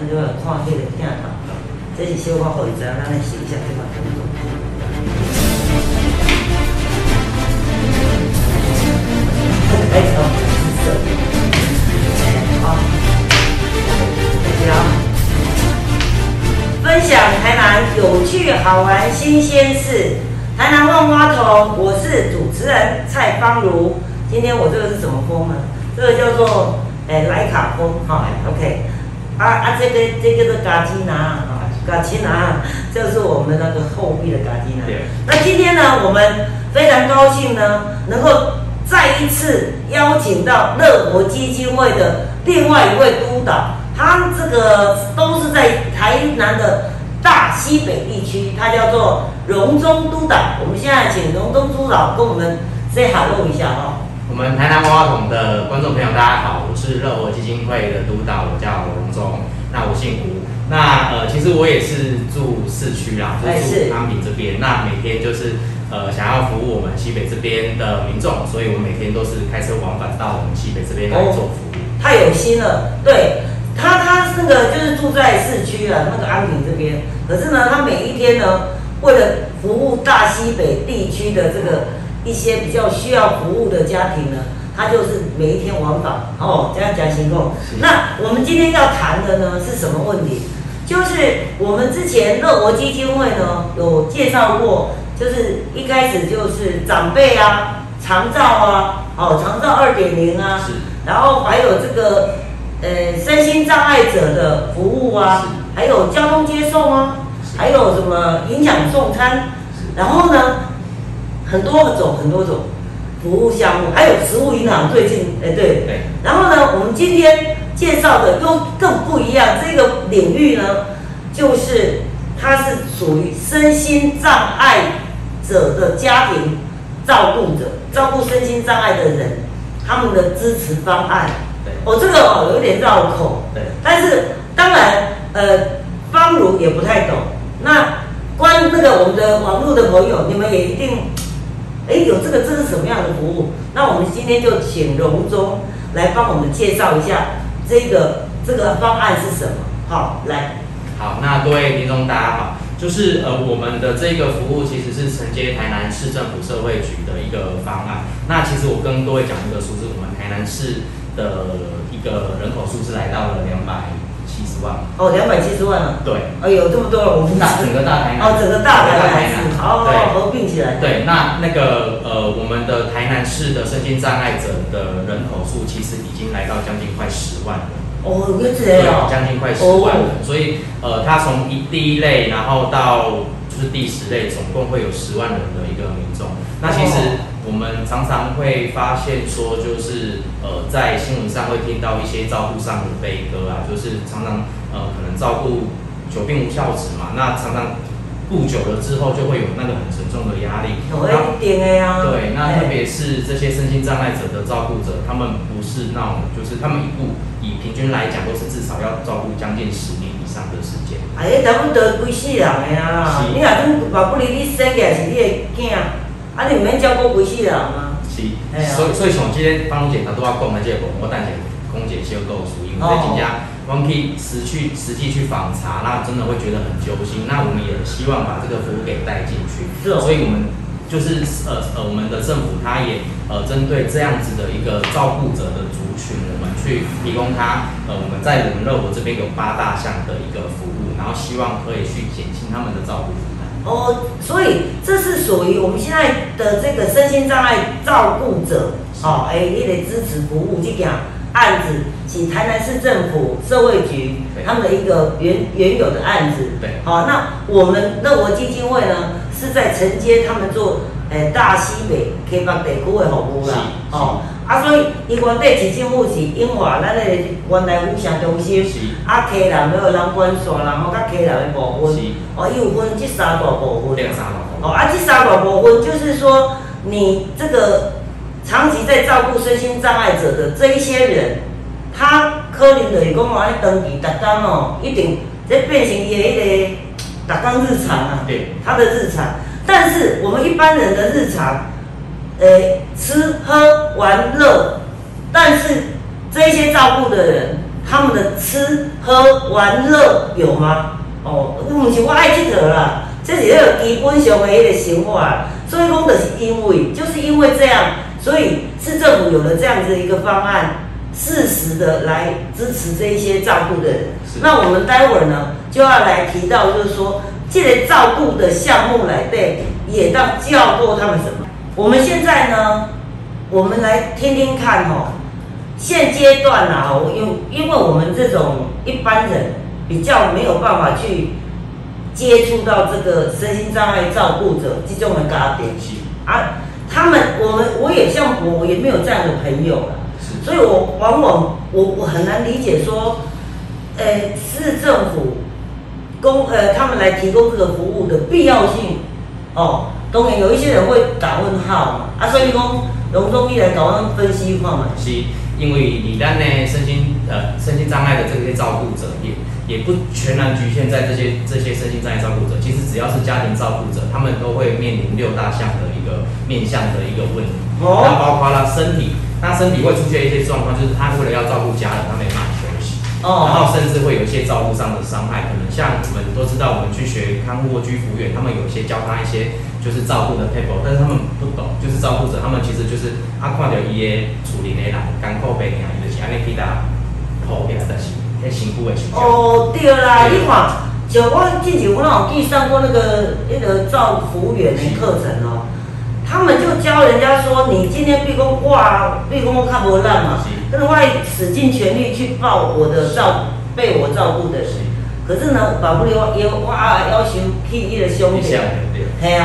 咱就要看迄个镜头，这是小可互伊知影，咱来试一下这款动作。开始哦，紫色，好，大家分享台南有趣好玩新鲜事，台南万花筒，我是主持人蔡芳如。今天我这个是什么风呢？这个叫做诶莱卡风，哈，OK。啊啊，这个这个是嘎吉拿啊，嘎吉拿，这是我们那个后壁的嘎吉拿。那今天呢，我们非常高兴呢，能够再一次邀请到乐活基金会的另外一位督导，他这个都是在台南的大西北地区，他叫做荣中督导。我们现在请荣中督导跟我们 say hello 一下哈。我们台南娃娃桶的观众朋友，大家好，我是乐活基金会的督导，我叫龙忠，那我姓胡，那呃，其实我也是住市区啦，就是住安平这边，那每天就是呃想要服务我们西北这边的民众，所以我每天都是开车往返到我们西北这边来做服务。太有心了，对他，他那个就是住在市区啊，那个安平这边，可是呢，他每一天呢，为了服务大西北地区的这个。一些比较需要服务的家庭呢，他就是每一天往返哦，这样讲情况。那我们今天要谈的呢是什么问题？就是我们之前乐活基金会呢有介绍过，就是一开始就是长辈啊、长照啊、哦长照二点零啊，然后还有这个呃身心障碍者的服务啊，还有交通接送啊，还有什么营养送餐，然后呢？很多种很多种服务项目，还有食物银行最近哎对对，然后呢，我们今天介绍的又更不一样，这个领域呢，就是它是属于身心障碍者的家庭照顾者，照顾身心障碍的人，他们的支持方案。我，哦这个哦有点绕口，对，但是当然呃方如也不太懂，那关那个我们的网络的朋友，你们也一定。哎，有这个这是什么样的服务？那我们今天就请荣中来帮我们介绍一下这个这个方案是什么。好，来。好，那各位听众大家好，就是呃我们的这个服务其实是承接台南市政府社会局的一个方案。那其实我跟各位讲一个数字，我们台南市的一个人口数字来到了两百。七十万哦，两百七十万了。对，哎呦，这么多了，我们大整个大台南哦，整个大台南哦，合并起来。对，那那个呃，我们的台南市的身心障碍者的人口数其实已经来到将近快十万了。哦，有这样。将近快十万了，所以呃，它从一第一类，然后到就是第十类，总共会有十万人的一个民众。那其实。我们常常会发现说，就是呃，在新闻上会听到一些照顾上的悲歌啊，就是常常呃，可能照顾久病无孝子嘛，那常常顾久了之后，就会有那个很沉重的压力。一点的呀。对，那特别是这些身心障碍者的照顾者，他们不是那种，就是他们一顾以平均来讲，都是至少要照顾将近十年以上的时间。哎，差不多几世人的啊，你若讲爸不离你生起来是你的囝。啊，你免照顾几世人吗？是，所以所以像今天方龙姐她都要讲的这个，我等下空姐先告诉，因为在今家，我们可以实去实际去访查，那真的会觉得很揪心。那我们也希望把这个服务给带进去，所以我们就是呃呃，我们的政府它也呃针对这样子的一个照顾者的族群，我们去提供他呃我们在我们乐活这边有八大项的一个服务，然后希望可以去减轻他们的照顾。哦，所以这是属于我们现在的这个身心障碍照顾者，哦，哎，你得支持服务这件案子，请台南市政府社会局他们的一个原原有的案子，对，好，那我们乐活基金会呢是在承接他们做，诶，大西北开发地区的服务啦，哦。啊，所以伊原底市政府是永华咱的原来府城中心，啊，溪南要人管线，然后甲溪南的部分，哦，伊有分这三大部分。哦，啊，这三大部分就是说，你这个长期在照顾身心障碍者的这一些人，他可能就是讲话咧登记，逐工哦，一定在变成伊的迄个逐工日常啊，对，他的日常。但是我们一般人的日常。诶，吃喝玩乐，但是这些照顾的人，他们的吃喝玩乐有吗？哦，不是我爱佚佗啦，这是迄个基本上的迄个生活。所以讲，就是因为就是因为这样，所以市政府有了这样子的一个方案，适时的来支持这一些照顾的人。那我们待会儿呢，就要来提到，就是说，这个照顾的项目来对，也当教过他们什么？我们现在呢，我们来听听看哦。现阶段啊，因因为我们这种一般人比较没有办法去接触到这个身心障碍照顾者这种的家庭。啊，他们我们我也像我也没有这样的朋友了，所以我往往我我很难理解说，呃，市政府公呃他们来提供这个服务的必要性哦，当然有一些人会打问号嘛啊，所以讲龙中医来搞我分析一块嘛。是。因为你单呢身心呃身心障碍的这些照顾者也也不全然局限在这些这些身心障碍照顾者，其实只要是家庭照顾者，他们都会面临六大项的一个面向的一个问题。哦。那包括了身体，他身体会出现一些状况，就是他为了要照顾家人，他没办法。哦。然后甚至会有一些照顾上的伤害，可能像我们都知道，我们去学看护或居服务员，他们有一些教他一些。就是照顾的 people，但是他们不懂，就是照顾者，他们其实就是啊，看到伊的处理的人艰苦病啊，伊就是安尼替他抱起来，但是迄辛苦的情况。哦，对啦，你看，就我之前我有去上过那个那个照服务员的课程哦，他们就教人家说，你今天毕恭挂，毕恭看不烂嘛，但是我使尽全力去抱我的照被我照顾的人。可是呢，保不了要我要求去伊个兄弟，系啊，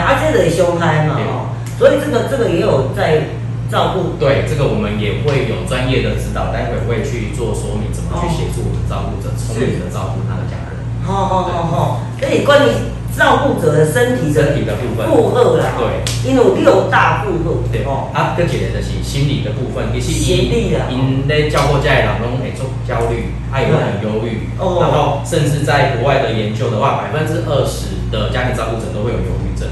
啊，这个伤害嘛，哦，所以这个这个也有在照顾。对，这个我们也会有专业的指导，待会会去做说明，怎么去协助我们照顾者聪明的照顾他的家人。好好好好，所以关于。照顾者的身体身体的部分。负荷啦，对，因为有六大负荷，对。哦。啊，跟一个就是心理的部分，其实心理啦，因咧照顾家的人拢会做焦虑，他也会很忧郁，哦，然后甚至在国外的研究的话，百分之二十的家庭照顾者都会有忧郁症。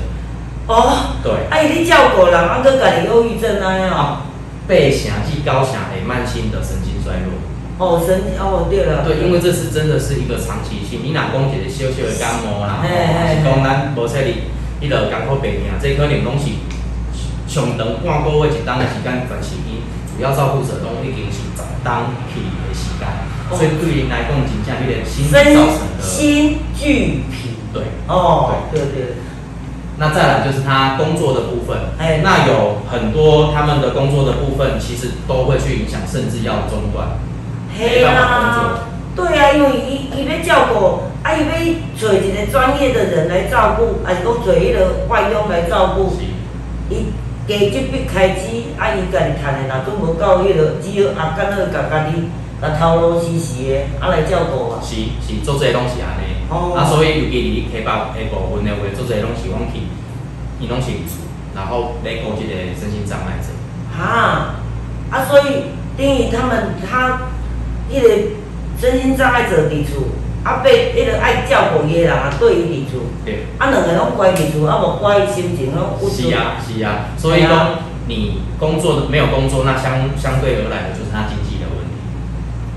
哦，对，啊，伊咧照顾人，啊，佮家己忧郁症啊样，背城至高城的慢性的神经衰弱。哦，神哦，对了。对，因为这是真的是一个长期性。你若讲一个小小的感冒啦，是讲咱无说你，你著艰苦病啊，这可能拢是上长半个月一当的时间，但是伊主要照顾者拢已经是十当起的时间，所以对因来讲，真正迄个心造成的心俱疲。对，哦，对对。那再来就是他工作的部分，哎，那有很多他们的工作的部分，其实都会去影响，甚至要中断。嘿啦，对啊，因为伊伊要照顾，啊，伊要找一个专业的人来照顾，还是讲找迄个外佣来照顾，伊加这笔开支，啊，伊家己赚的，若总无够，迄个只有阿干那甲家己甲头路死死的，啊来照顾啊。是是，做这拢是安尼，哦啊，所以尤其你开发下部分的话，做这拢是往去，伊拢是住，然后来顾即个身心障碍者。哈，啊，所以等于他们他。迄个身心障碍者伫厝，啊，被迄个爱照顾伊的人啊，对伊伫厝，对，啊，两个拢乖伫厝，啊，无乖心情拢。是啊，是啊，所以讲你工作的没有工作，那相相对而来的就是他经济的问题。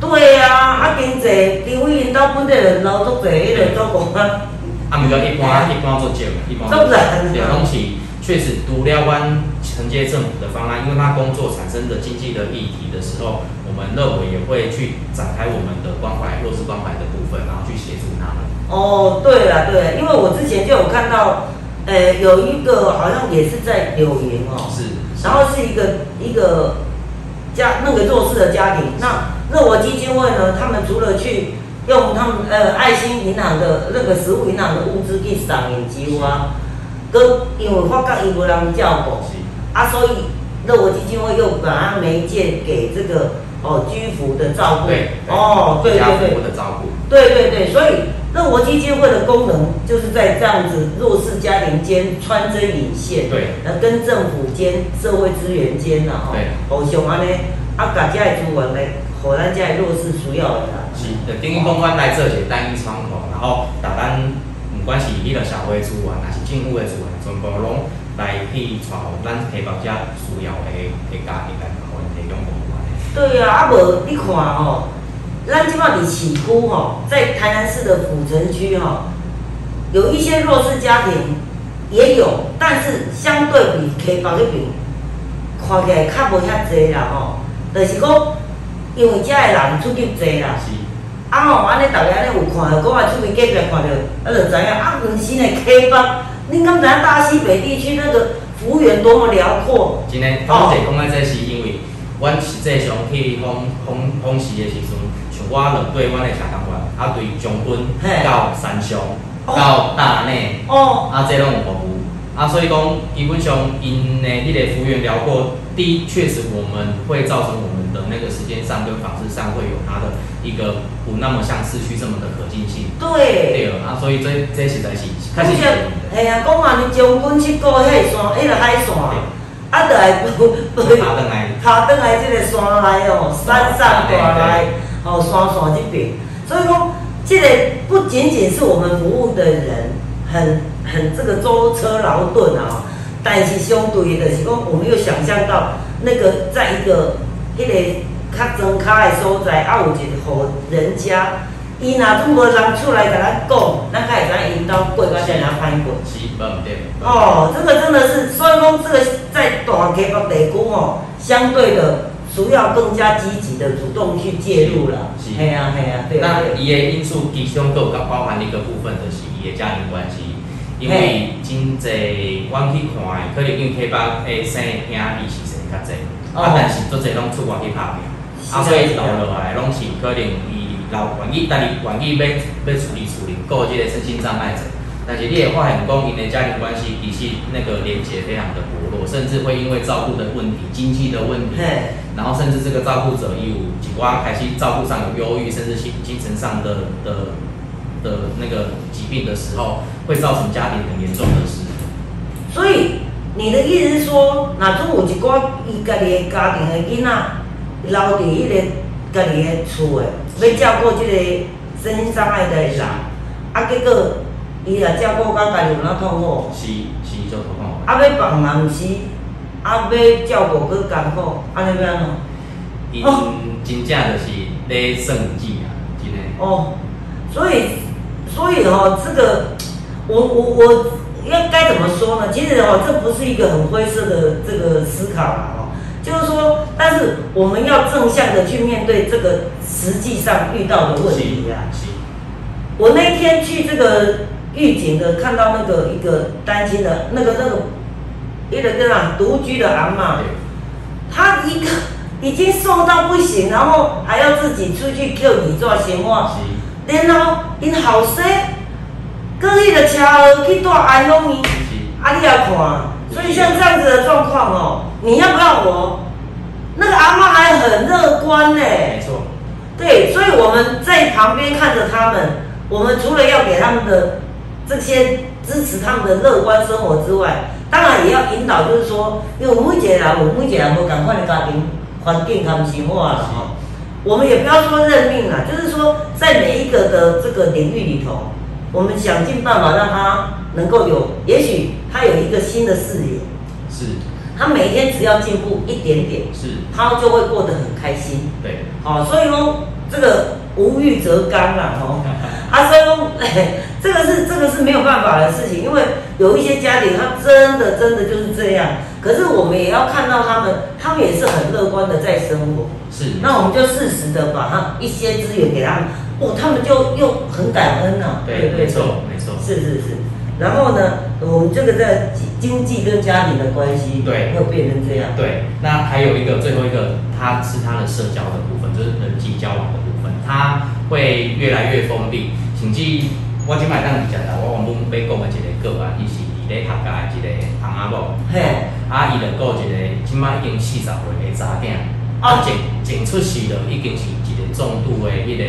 对啊，啊，经济，除非因兜本地人劳作者迄个做工啊。啊，毋过一般 一般做少，一般做对拢是。确实，除了湾承接政府的方案，因为他工作产生的经济的议题的时候，我们认为也会去展开我们的关怀弱势关怀的部分，然后去协助他们。哦，对了，对，因为我之前就有看到，呃，有一个好像也是在柳营哦，是，然后是一个一个家那个弱势的家庭，那乐我基金会呢，他们除了去用他们呃爱心银行的那个食物银行的物资去赏银机啊。哥，因为发觉伊无人照顾，啊，所以乐活基金会又把它媒介给这个哦居服的照顾，对，哦，对对对，的照顾，对对对，所以乐活基金会的功能就是在这样子弱势家庭间穿针引线，对，那跟政府间、社会资源间呐，哦，对，互相安尼，啊，家家的资源来，互咱家的弱势需要的啦，是，就等于公关来做一个单一窗口，然后打单。不管是伊个社会资源，还是政府的资源，全部拢来去带互咱提保者需要的的家庭来互因提供。对啊，啊无你看吼，咱即满伫市区吼，在台南市的府城区吼，有一些弱势家庭也有，但是相对比溪北迄边，看起来较无遐济啦吼。就是讲，因为遮的人出去济啦，是，啊吼，安尼逐个安尼有看到，讲啊厝边隔壁看到，啊就知影啊，原是呢溪北，恁敢知影大西北地区那个幅员多么辽阔？真诶，芳姐讲诶，这是因为，阮实际上去访访访视的时阵，像我两对阮诶社工员，啊对将军到三乡哦。到大内，哦，啊这拢有服务，啊所以讲基本上因的迄个幅员辽阔，第一确实我们会造成我们的那个时间上跟访视上会有它的一个不那么像市区这么的可近性。对。对啊，所以这这实在是开始是，哎呀，讲嘛，你将军去过迄个山，迄个海线，啊，就来爬登来，爬登来这个山来哦，山上大来，哦，山山这边，所以说，这个不仅仅是我们服务的人很很这个舟车劳顿啊，但是相对的就是讲，我们又想象到那个在一个迄个较庄卡的所在，啊，有一个互人家。伊若总无人出来甲咱讲，咱才会知影因兜过到遮尔歹过。是无毋对。哦，这个真的是，所以讲这个在大溪北地区哦，相对的需要更加积极的主动去介入了。是嘿啊嘿啊，对。那伊的因素其中都有包含一个部分，就是伊的家庭关系，因为真济阮去看的，可能因为溪北的生的兄弟是生较济，哦啊，但是做侪拢出外去拍拼，啊，所以留落来拢是可能伊留愿意，但是愿意要要处理处理，顾即个身心障碍者。但是你会发现讲，因的家庭关系其实那个连接非常的薄弱，甚至会因为照顾的问题、经济的问题，然后甚至这个照顾者也有几瓜开始照顾上有忧郁，甚至精精神上的的的那个疾病的时候，会造成家庭很严重的事。所以你的意思是说，若总有一寡伊家己的家庭的囡仔留伫迄个家己的厝的，要照顾即个身心障碍的人，啊，结果伊若照顾到家己有哪痛苦？是是做痛苦，啊，要帮人毋是，啊，要照顾佫艰苦，安尼要安怎？因哦真正就是咧算计啊，真的。哦，所以，所以哦，这个，我我我要该怎么说呢？其实哦，这不是一个很灰色的这个思考啦，哦，就是说，但是我们要正向的去面对这个实际上遇到的问题啊。是我那一天去这个预警的，看到那个一个单亲的那个那个一个这样独居的阿嬷，对她一个已经瘦到不行，然后还要自己出去 Q 你做闲话。是然后因后生，搁迄个车儿去到安养院，是啊你来看，所以像这样子的状况哦，你要不要我？那个阿妈还很乐观呢，没错，对，所以我们在旁边看着他们，我们除了要给他们的这些支持他们的乐观生活之外，当然也要引导，就是说，因为每一个人有每一个人无共款的家庭环境他们生活啦哈。我们也不要说认命啦，就是说在每一个的这个领域里头，我们想尽办法让他能够有，也许他有一个新的视野，是。他每一天只要进步一点点，是，他就会过得很开心。对，好、所以说这个无欲则刚啦，哦，啊，所以说、这个是这个是没有办法的事情，因为有一些家庭他真的真的就是这样，可是我们也要看到他们，他们也是很乐观的在生活，是。那我们就适时的把他一些资源给他们，哦，他们就又很感恩呐、对对，没错，没错，是是是，然后呢，我们这个在经济跟家庭的关系，对。会变成这样，对，那还有一个最后一个，他是他的社交的部分，就是人际交往的部分，他会越来越封闭。请记我今摆当讲啦，我原本要讲的一个个案，伊是伫咧学家的一个翁仔某，嘿，啊，伊就顾一个即摆已经四十岁的查囝，哦。啊，前前出世就已经是一个重度的迄个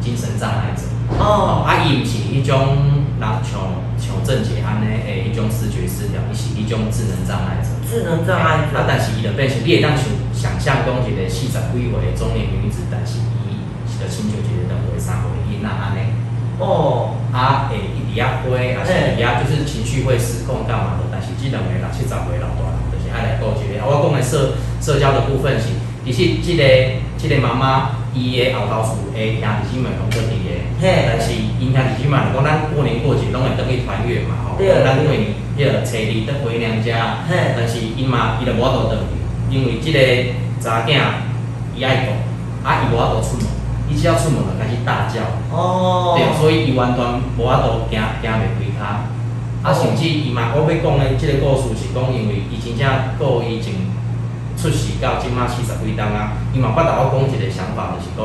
精神障碍者。哦，啊，伊毋是迄种人像像郑姐安尼诶，一种视觉失调，伊是迄种智能障碍者。智能障碍啊，者，但是伊就变成你会当想想象讲一个四十几岁的中年女子，但是伊是就亲像一个两岁三岁的囡仔安尼，哦，啊，会一直啊飞，啊是嘿伊啊就是情绪会失控干嘛的，但是即两个六七十岁老大人，就是爱来顾一个。啊，我讲的社社交的部分是，其实即个即个妈妈伊的后头厝的兄弟姊妹拢做伫个，嘿但是因兄弟姊妹就讲咱过年过节拢会等去团圆嘛吼，对咱过年迄个初二等回娘家，嘿但是伊嘛伊就无法度等去，因为即个查囝伊爱讲，啊伊无法度出门，伊只要出门就开始大叫。哦，对，所以伊完全无法度行行袂开骹。啊，甚至伊嘛，我要讲的即个故事是讲，因为伊真正过伊从出世到即满四十几档啊，伊嘛捌甲我讲一个想法，就是讲，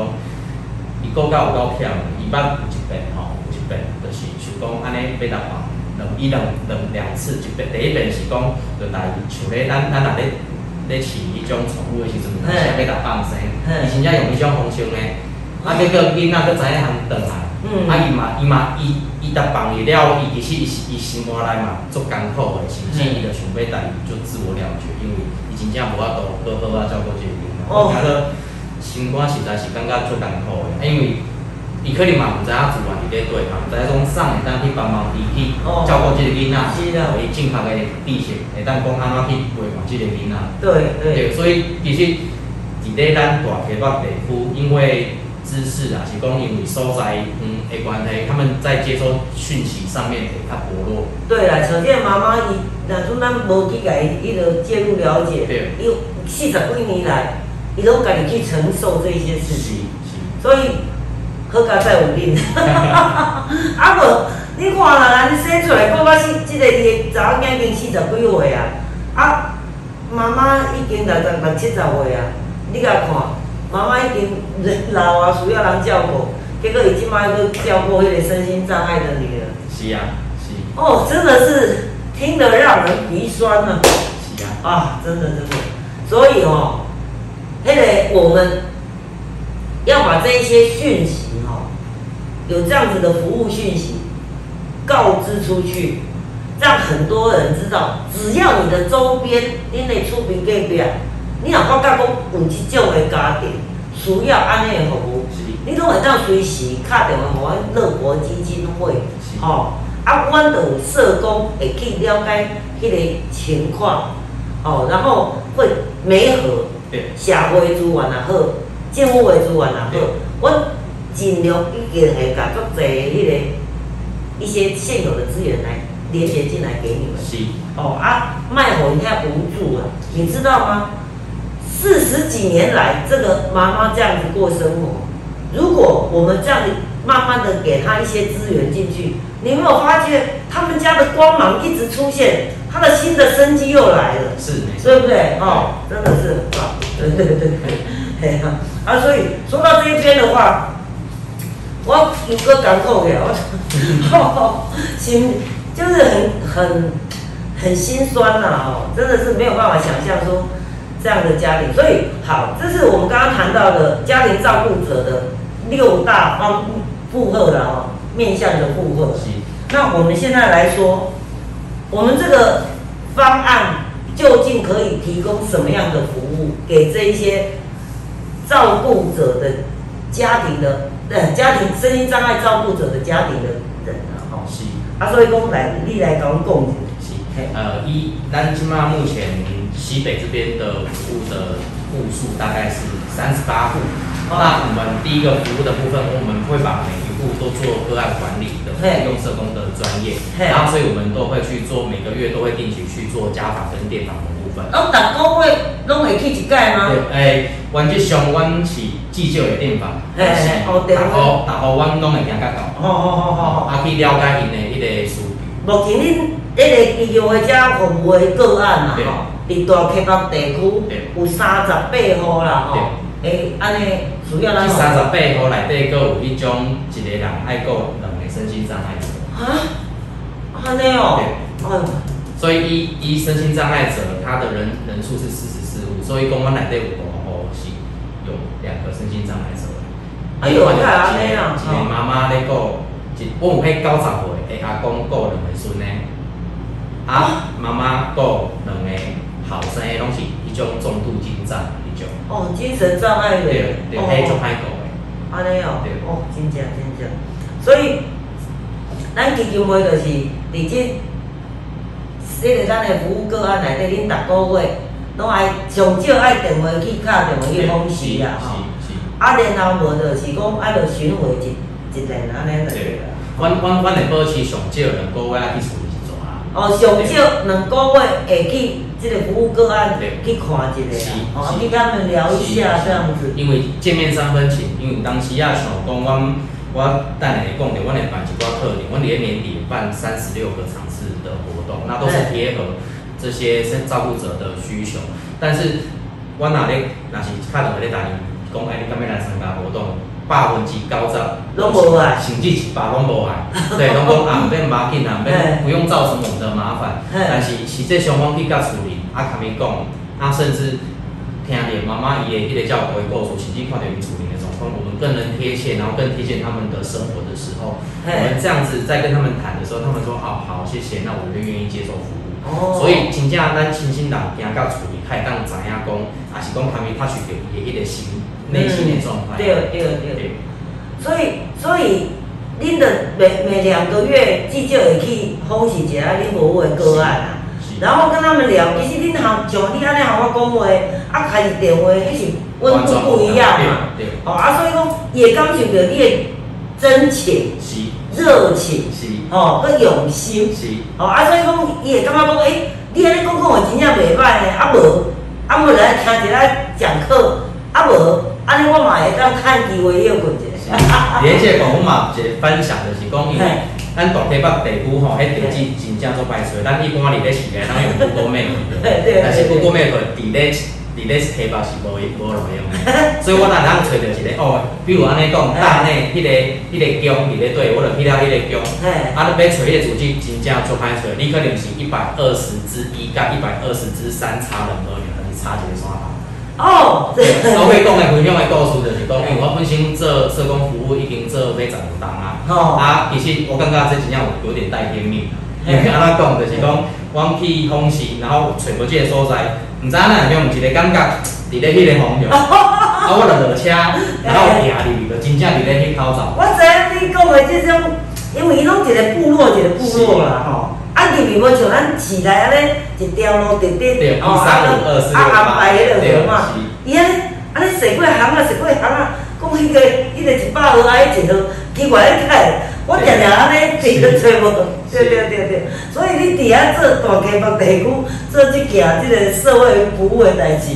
伊过到有够忝，伊捌有一遍吼，有一遍就是想讲安尼要逐房，两伊两两两次，一遍第一遍是讲，就来像咧咱咱若咧咧饲迄种宠物的时阵，是要逐放生，伊真正用迄种方式咧。啊，结果囡仔佫知影通转来，嗯啊伊嘛伊嘛伊伊逐放伊了，伊其实伊是伊生活内嘛足艰苦的，甚至伊就想要家己就自我了结，因为伊真正无法度好好啊照顾即个囡仔，哦我觉得心肝实在是感觉足艰苦的，因为伊可能嘛毋知影自然伫咧对嘛，毋知影讲送会当去帮忙伊去哦照顾即个囡仔，是啊互伊正确的知识，会当讲安怎去陪伴即个囡仔。对对，所以其实伫咧咱大台北地区，因为知识啊，是讲因为所在嗯的关系，他们在接收讯息上面会较薄弱。对啦，像这个妈妈伊，若阵咱无去甲伊迄个介入了解对，伊四十几年来，伊拢家己去承受这些事情，所以好佳在有恁。啊无，你看啦，你生出来过到四，即个伊的查某囝已经四十几岁啊，啊，妈妈已经六十六七十岁啊，你甲看，妈妈已经人老啊，需要人照顾，结果伊即摆搁照顾迄个身心障碍的女儿。是啊，是，哦，真的是听得让人鼻酸啊！是啊，啊，真的真的，所以哦，那个我们要把这一些讯息哦、有这样子的服务讯息告知出去，让很多人知道，只要你的周边你内出名隔壁，你若发觉讲有这种的家庭需要安尼的服务，你拢会当随时敲电话给阮乐活基金会。是，吼、啊，阮就有社工会去了解迄个情况，哦，然后会媒合对，社会资源也好，政府的资源也好对，阮尽量已经会甲足侪迄个一些现有的资源来连接进来给你们。是，哦啊，卖火一下无助啊，你知道吗？四十几年来，这个妈妈这样子过生活，如果我们这样子慢慢的给她一些资源进去，你有没有发觉他们家的光芒一直出现，他的新的生机又来了，是，对不对？哦，真的是很棒，对对对。呀啊，所以说到这一边的话，我有个感慨呀，我 心就是很很很心酸呐、哦，真的是没有办法想象说这样的家庭。所以好，这是我们刚刚谈到的家庭照顾者的六大方负荷了哦，面向的负荷。是，那我们现在来说，我们这个方案究竟可以提供什么样的服务给这一些照顾者的家庭的呃家庭身心障碍照顾者的家庭的人啊？吼、是。啊，所以讲来你来讲一下是嘿，呃，一南京嘛目前西北这边的服务的户数大概是三十八户。哦那我们第一个服务的部分，我们会把每一户都做个案管理的，用社工的专业，然后所以我们都会去做，每个月都会定期去做家访跟电访的部分。哦，逐个月拢会去一届吗？对，诶，原则上阮是至少会电访，嘿嘿哦对逐户逐户阮拢会行甲到，好好好好好。啊去了解因的迄个需求。目前恁迄个医疗的遮服务的个案啦对。吼，伫大溪北地区有三十八户啦吼，诶，安尼需要咱这三十八户内底，佫有迄种一个人爱顾两个身心障碍者。啊，安尼哦，哎，所以一一身心障碍者，他的人人数是四十四户，所以公安内底有五户是有两个身心障碍者。哎呦太安尼啊一个妈妈咧顾，一我有迄九十岁的阿公顾两个孙呢，啊妈妈顾两个后生的，拢是迄种重度精障迄种，哦，精神障碍的，对对，迄种歹顾的。安尼哦。对，哦，真正真正，所以咱基金会就是伫即，迄个咱的服务个案内底，恁逐个月拢爱上少爱电话去敲电话去是访视啦吼。是是，啊，然后无就是讲爱着巡回一一年安尼就对啦。阮阮阮会保持上少两个月去处理一组啊。哦，上少两个月会去即个服务个案对去看一是下，哦，去跟他们聊一下这样子。因为见面三分情，因为有当时啊想讲，阮我等下会讲着，阮会办一寡特点，阮伫咧年底办三十六个场次的活动，那都是贴合这些照顾者的需求。但是，阮若咧若是敲电话咧答应，讲哎，你敢要来参加活动？百分之九十拢无来甚至一百拢无来，对，拢讲啊，免马紧啊，免不用造成我们的麻烦。但是实际上，我去甲处理，啊，甲伊讲，啊，甚至听见妈妈伊的迄个照顾的故事，甚至看到伊处理的状况，我们更能贴切，然后更贴近他们的生活的时候，我们这样子在跟他们谈的时候，他们说好好，谢谢，那我就愿意接受服务。哦。所以真正咱亲亲人行到处理，开当知影讲，也是讲他们他去到伊的迄个心内心的状态。对对对。对所以，所以恁的每每两个月至少会去访视一下恁服务的个案然后跟他们聊。其实恁像像你安尼向我讲话，啊开始电话，迄是温度不一样嘛。对，对哦啊，所以讲也感受着你的真情、是热情，是哦，佮用心。是，哦啊，所以讲伊会感觉讲，诶、你安尼讲讲话真正袂歹呢，啊无，啊无来听一下讲课，啊无，安尼我嘛会当趁机会休困一是下。连这个我嘛一个分享就是讲，因为嘿咱大台北地区吼，迄地址真正做歹找，咱一般伫咧市内，咱用 Google Map，对对但是对 Google Map 伫咧伫咧台北是无无路用的，所以我若咱找着一个哦，比如安尼讲，大内迄个迄个宫伫咧对，我就去了迄个宫。嘿，啊，你要找迄个主机真正做歹找，你可能是一百二十之一甲一百二十之三差人而已，你差一个山头。哦，这我会讲的分享的故事就是讲，因为我本身做社工服务已经做要十五年啊。哦啊，其实我感觉这真正有有点带天命啊。因嘿为安怎讲，就是讲，我去访视，然后找无即个所在，毋知影哪样一个感觉，伫咧迄个方向，啊，我就落车，然后行入去，就真正伫咧迄口罩。我知影你讲的这种，因为伊拢一个部落一个部落啦吼。啊，入去无像咱市内安尼一条路直直对哦，1 3 5 2 4 6啊安排迄对个嘛。伊安尼安尼驶过行啊，驶过行啊，讲迄个迄个一百号啊，迄一号奇怪咧开，我常常安尼直着找无。对对对对，所以你伫遐做大溪北地区做即件即个社会服务的代志，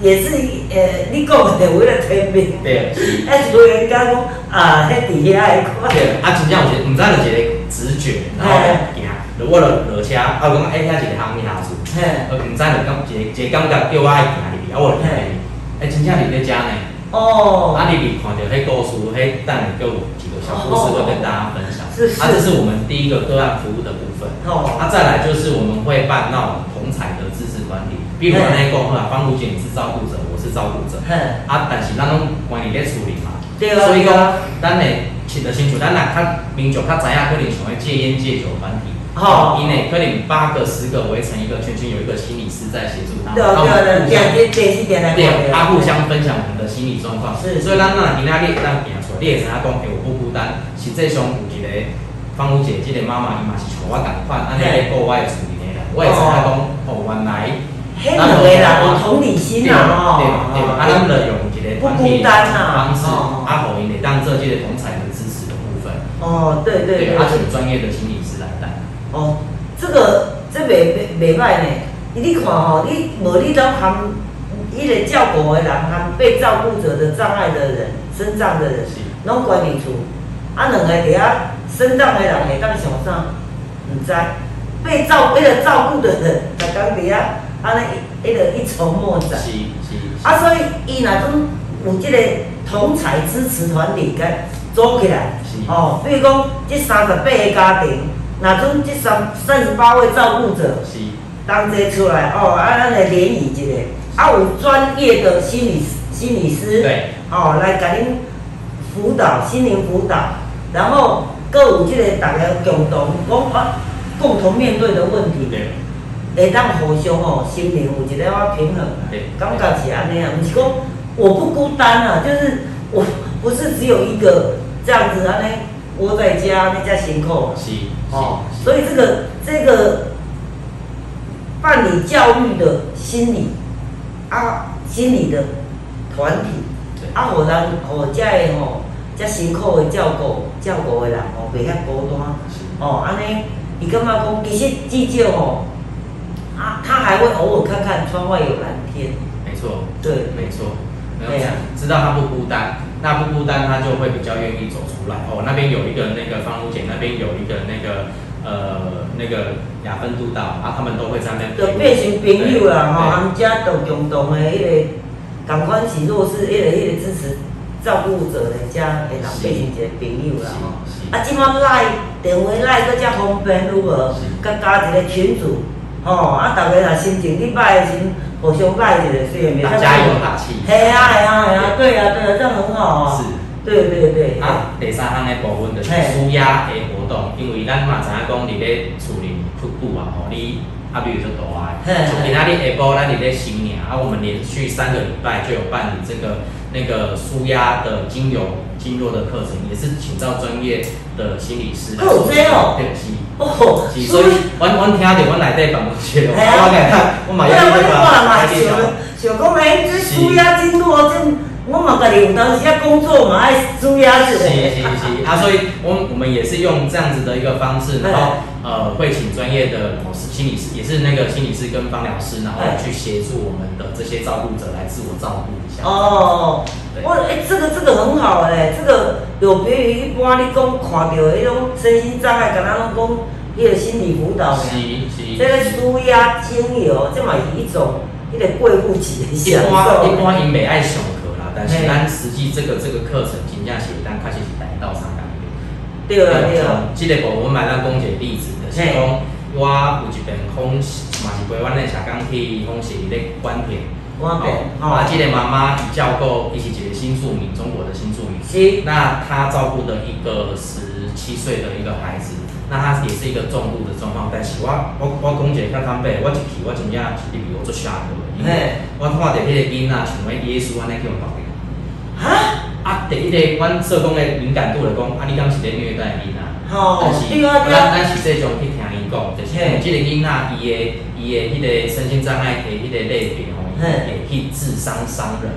也是呃，你讲的为了天命。对，是。啊，是有人讲讲啊，迄伫遐诶看。对，啊，真正有一个，毋知就一个直觉，然后行，就我就落车，啊，有讲哎，遐一个行下厝，嘿，我，毋知就感一个一个感觉叫我爱行入去，啊，我就行入去，哎，真正伫咧遮呢，哦，啊，入去看着迄故事，迄等下叫有几个小故事会跟大家分享，是是。啊，这是我们第一个个案服务的部分，哦，啊，再来就是我们会办那种同彩的支持管理，比如那讲好方如姐你是照顾者，我是照顾者，嘿，啊，但是咱拢管理咧处理嘛。对啊，所以讲，咱会切得清楚，咱若较民众较知影，可能想要戒烟戒酒团体，哦以内可能八个十个围成一个圈圈，有一个心理师在协助他们，对啊对啊，对，电电电视电来看对，他互相分享我们的心理状况，是所以咱那今仔日咱行出来，你会知影讲，诶，我不孤单，实际上有一个芳如姐，即个妈妈伊嘛是像我共款，安尼咧过我的厝里的人，我会知影讲，哦，原来。迄两个人有同理心对啊，吼，对对，啊，咱就用一个团体的方式，啊，互因会当做这个同彩的支持的部分。哦，对对对对，，啊，请专业的心理。哦，这个这袂袂袂歹呢。你看吼，你无你拢含伊个照顾的人，含被照顾者的障碍的人，身障的人，拢管理处，啊，两个伫遐身障的人会当想啥？毋知，被照为了照顾的人，才讲伫遐安尼一迄个一筹莫展。是是。啊，所以伊若种有即个同才支持团体甲组起来是，哦，比如讲即三十八个家庭，若种这三三十八位照顾者是。同齐出来，哦，啊，咱来联谊一下，啊，有专业的心理心理师，对，哦，来甲恁辅导心灵辅导，然后各有即个大家共同讲啊，共同面对的问题。对。会当互相哦心灵有一个我平衡啊。对，感觉是安尼啊，毋是讲我不孤单啊，就是我不是只有一个这样子安尼窝在家那家辛苦是哦，所以这个这个办理教育的心理啊心理的团体对啊，互人互遮个吼，遮辛苦的照顾照顾的人吼，袂遐孤单。哦，安尼，伊感觉讲，其实至少吼，啊，他还会偶尔看看窗外有蓝天。没错，对，没错。对呀知道他不孤单，那不孤单，他就会比较愿意走出来。哦，那边有一个那个方如姐，那边有一个那个呃那个雅芬督导啊，他们都会在那边就变成朋友啦吼，对他们遮都共同的迄个感款是弱势，迄个迄个支持照顾者的家会人变成一个朋友啦吼。啊，即摆赖电话赖搁遮方便如何？甲加一个群组，吼，啊，逐个若心情你歹的时阵，互相赖一个，虽然打加油打气。系啊系啊系啊，对啊对啊，这样很好啊。是。对对对。啊，第三项的部分就是舒压的活动，因为咱嘛知影讲，伫咧厝里瀑布啊，吼，你啊，比如说大爱，嘿就今仔日下晡咱伫咧新年啊，我们连续三个礼拜就有办理这个那个舒压的精油经络的课程，也是请到专业的心理师哦这哦对，是。哦，是，所以，阮阮听着，阮内底办公室，我感觉，我嘛要去咧看想想讲，哎，这舒压经络，这我嘛家己有当时要工作嘛爱舒压一是下。是是，啊，所以我们我们也是用这样子的一个方式，然后呃会请专业的老师心理师，也是那个心理师跟芳疗师，然后去协助我们的这些照顾者来自我照顾一下。哦，对我哎、这个这个很好哎、这个有别于一般你讲看到的迄种身心障碍，敢若拢讲迄个心理辅导是呢。是。这个舒压精油，这嘛是一种迄个贵妇级的一享般受。一般因袂爱上但是嘿咱实际这个这个课程真正是咱确实是带到上面。对啊对啊，这个部分买咱讲一个例子，就是讲我有一边风嘛是陪阮的社工去风是咧关田。我变啊，这个妈妈伊照顾，伊是一个新住民，中国的新住民。是那她照顾的一个十七岁的一个孩子，那他也是一个重度的状况。但是我我我讲一个较坦白，我一去我真正是入去我做吓到的，因为我看到迄个囡仔像迄耶稣安尼去用搞的。哈，啊，第一个阮社工的敏感度来讲，啊，你敢是咧虐待囡仔？吼但是对啊对啊，咱咱实际上去听伊讲，就是嘿即个囡仔伊的伊的迄个身心障碍的迄个类别吼，嘿会去智商伤人。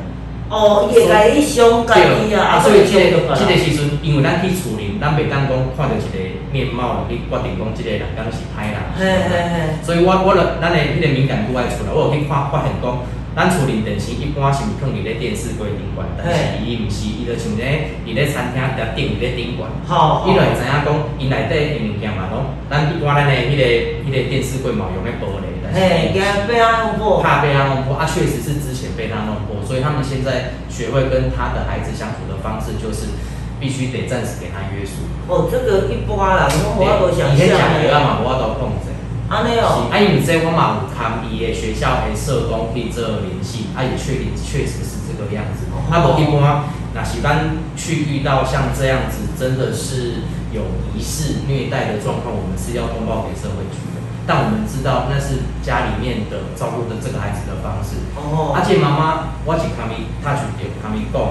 哦，伊会甲伊伤家己啊，啊，所以即、这个即、个时阵，因为咱去处理，咱袂当讲看到一个面貌去决定讲即个人敢是歹人。嘿嘿嘿，所以我我了咱的迄个敏感度爱出来，我有去看发现讲，咱厝里电视一般是毋放伫咧电视柜顶管，但是伊毋是，伊就像咧伫咧餐厅伫顶伫咧顶管。好，伊就会知影讲，伊内底的物件嘛，拢咱一般咱诶迄个迄个电视柜嘛用咧玻璃，但嘿，是惊被他弄破，怕被他弄破，啊，确实是之前被他弄破，所以他们现在学会跟他的孩子相处的方式，就是必须得暂时给他约束。哦，这个一般人拢无法度想以前讲的啊嘛，无法度控制。安尼是，哦，啊，因为这我嘛有看伊的学校的社工可以做联系，啊，也确定确实是这个样子。啊，无一般，那是咱去遇到像这样子，真的是有疑似虐待的状况，我们是要通报给社会局的。但我们知道那是家里面的照顾的这个孩子的方式。哦，而且妈妈，我是他们他去给他们讲，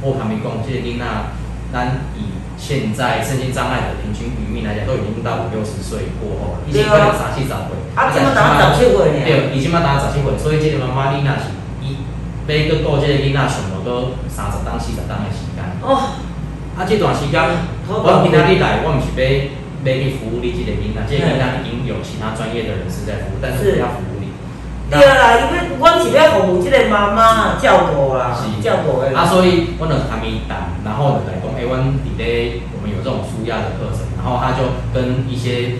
我他们讲，这个囡仔，咱以现在身心障碍的平均余命来讲，都已经到五六十岁过后了，已经快点三四十岁。啊，即马打十七岁呢，对，已经嘛当十七岁，所以这个妈妈囡仔是伊要去顾这个囡仔，上无到三十当四十当的时间。哦，啊，这段时间，我今仔日来，我毋是要要去服务你这个囡仔，这个囡仔已经有其他专业的人士在服务，但是我要服务你。对啦，因为阮是要服务即个妈妈照顾啦，是。照顾的啊，所以我就他们谈，然后就来讲，哎、欸，阮伫咧我们有这种舒压的课程，然后他就跟一些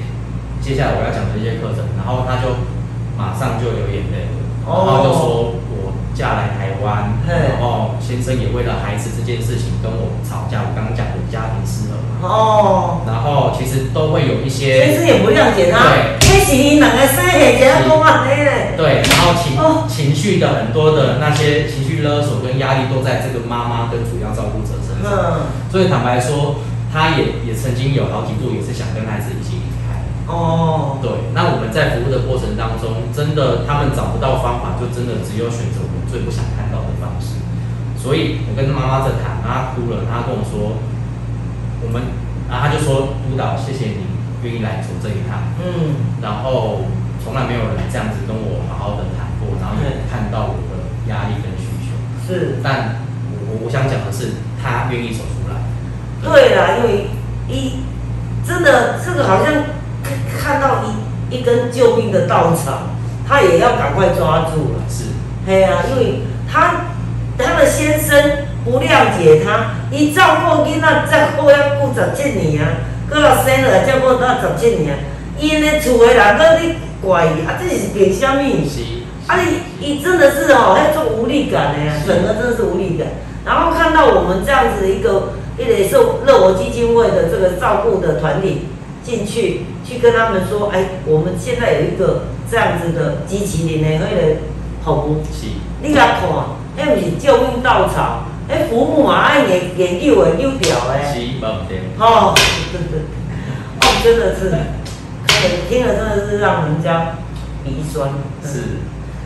接下来我要讲的一些课程，然后他就马上就流眼泪，然后就说我嫁来台湾，然后先生也为了孩子这件事情跟我吵架，我刚刚讲的家庭失和嘛，哦，然后其实都会有一些，先生也不谅解他，对，迄是伊两个生下一个讲安尼嘞，对，然后情、哦。情绪的很多的那些情绪勒索跟压力都在这个妈妈跟主要照顾者嗯，所以坦白说，他也也曾经有好几度也是想跟孩子一起离开。哦，对，那我们在服务的过程当中，真的他们找不到方法，就真的只有选择我们最不想看到的方式。所以我跟妈妈在谈，她哭了，她跟我说，我们，然后她就说，督导，谢谢你愿意来走这一趟。嗯，然后从来没有人这样子跟我好好的谈过，然后也看到我的压力跟需求。是，但我我我想讲的是，他愿意走出来。对啦，因为一真的这个好像看看到一一根救命的稻草，他也要赶快抓住了。是，嘿呀、因为他他的先生不谅解他，伊照顾囡仔照顾要顾十七年啊，搁若生落来照顾到十七年，伊安尼厝的人搁你怪伊，啊，这是凭什么？是，啊，你你真的是哦，那种无力感的呀，是整个真的是无力感。然后看到我们这样子的一个，一个也是乐活基金会的这个照顾的团体进去，去跟他们说，哎，我们现在有一个这样子的机器人的那个服务，是，你来看，迄不是救命稻草，迄父母啊爱研研究的研究掉的，是，无毋对。哦，对对对，哦，真的是，可以听了真的是让人家鼻酸。是，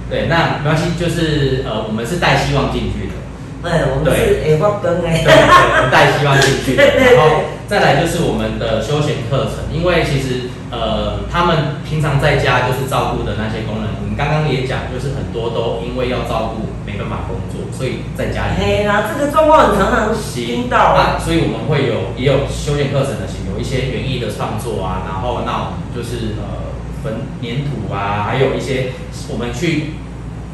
对，那没关系，就是呃，我们是带希望进去的，哎，我们是会发光对，对，我们带 希望进去。然后再来就是我们的休闲课程，因为其实呃，他们平常在家就是照顾的那些工人，我们刚刚也讲，就是很多都因为要照顾没办法工作，所以在家里。面嘿啦，这个状况很常常听到。啊，啊。所以我们会有也有休闲课程的型，有一些园艺的创作啊，然后那就是呃粉粘土啊，还有一些我们去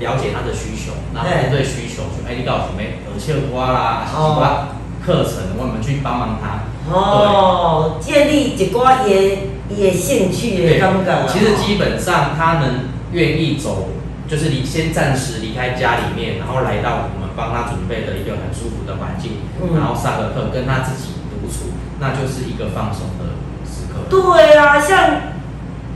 了解他的需求，然后针对需求去，哎，你告诉我们耳切花啦，什么课程，我们去帮忙他。哦，建立一寡伊的伊的兴趣的感觉啊。其实基本上他们愿意走，就是你先暂时离开家里面，然后来到我们帮他准备的一个很舒服的环境，嗯然后上个课跟他自己独处，那就是一个放松的时刻。对啊，像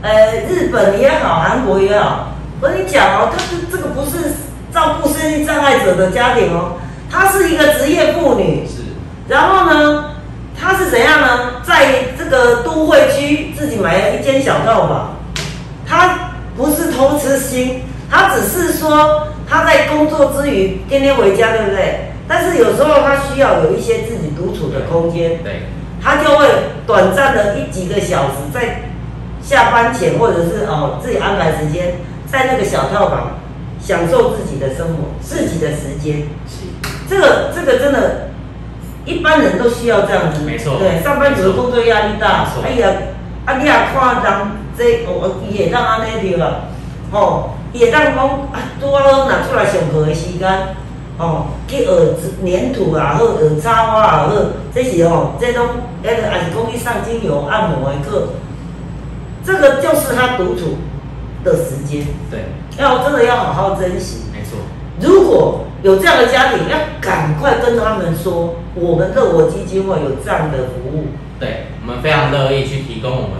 呃日本也好，韩国也好，我跟你讲哦，他是这个不是照顾身心障碍者的家庭哦，她是一个职业妇女，是。然后呢，她是怎样呢？在这个都会区自己买了一间小套房，她不是偷吃心，她只是说她在工作之余天天回家，对不对？但是有时候她需要有一些自己独处的空间，对，他就会短暂的一几个小时，在下班前或者是哦自己安排时间，在那个小套房享受自己的生活、自己的时间。是，这个这个真的，一般人都需要这样子。没错对，上班族的工作压力大哎呀，啊你也看人这哦，伊会当安尼对啦，吼，伊会当讲啊，拄啊好拿出来上课的时间。哦，去学粘土也，好学插花也，好，这是哦，这种那个还是讲去上精油按摩的课，这个就是他独处的时间，对，要真的要好好珍惜。没错，如果有这样的家庭，要赶快跟他们说，我们乐活基金会有这样的服务。对，我们非常乐意去提供我们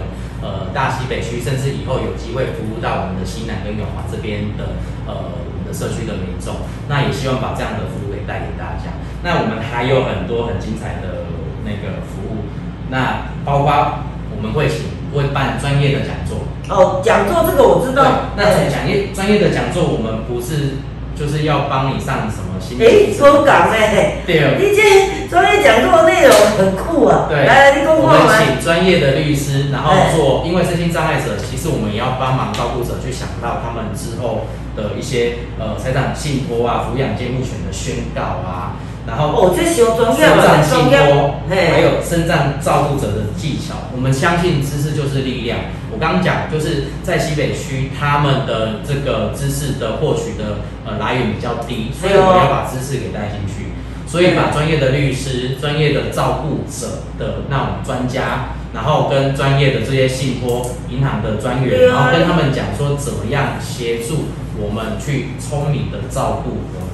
呃大西北区，甚至以后有机会服务到我们的西南跟永华这边的呃我们的社区的民众，那也希望把这样的服务给带给大家。那我们还有很多很精彩的那个服务，那包括我们会请会办专业的讲座，哦，讲座这个我知道，，那哎。讲业专业的讲座，我们不是就是要帮你上什么心理哎，讲讲哎，对。你这专业讲座的内容很酷啊，对，来，你跟我们。请专业的律师，然后哎。做，因为身心障碍者，其实我们也要帮忙照顾者去想到他们之后的一些呃财产信托啊、抚养监护权的宣告啊，然后哦，这修专业嘛，身障信专业托，还，有身障照顾者的技巧，我们相信知识就是力量。我刚刚讲就是在西北区，他们的这个知识的获取的呃来源比较低，所以我们要把知识给带进去。所以把专业的律师、专业的照顾者的那种专家，然后跟专业的这些信托银行的专员，啊然后跟他们讲说怎么样协助我们去聪明的照顾我们的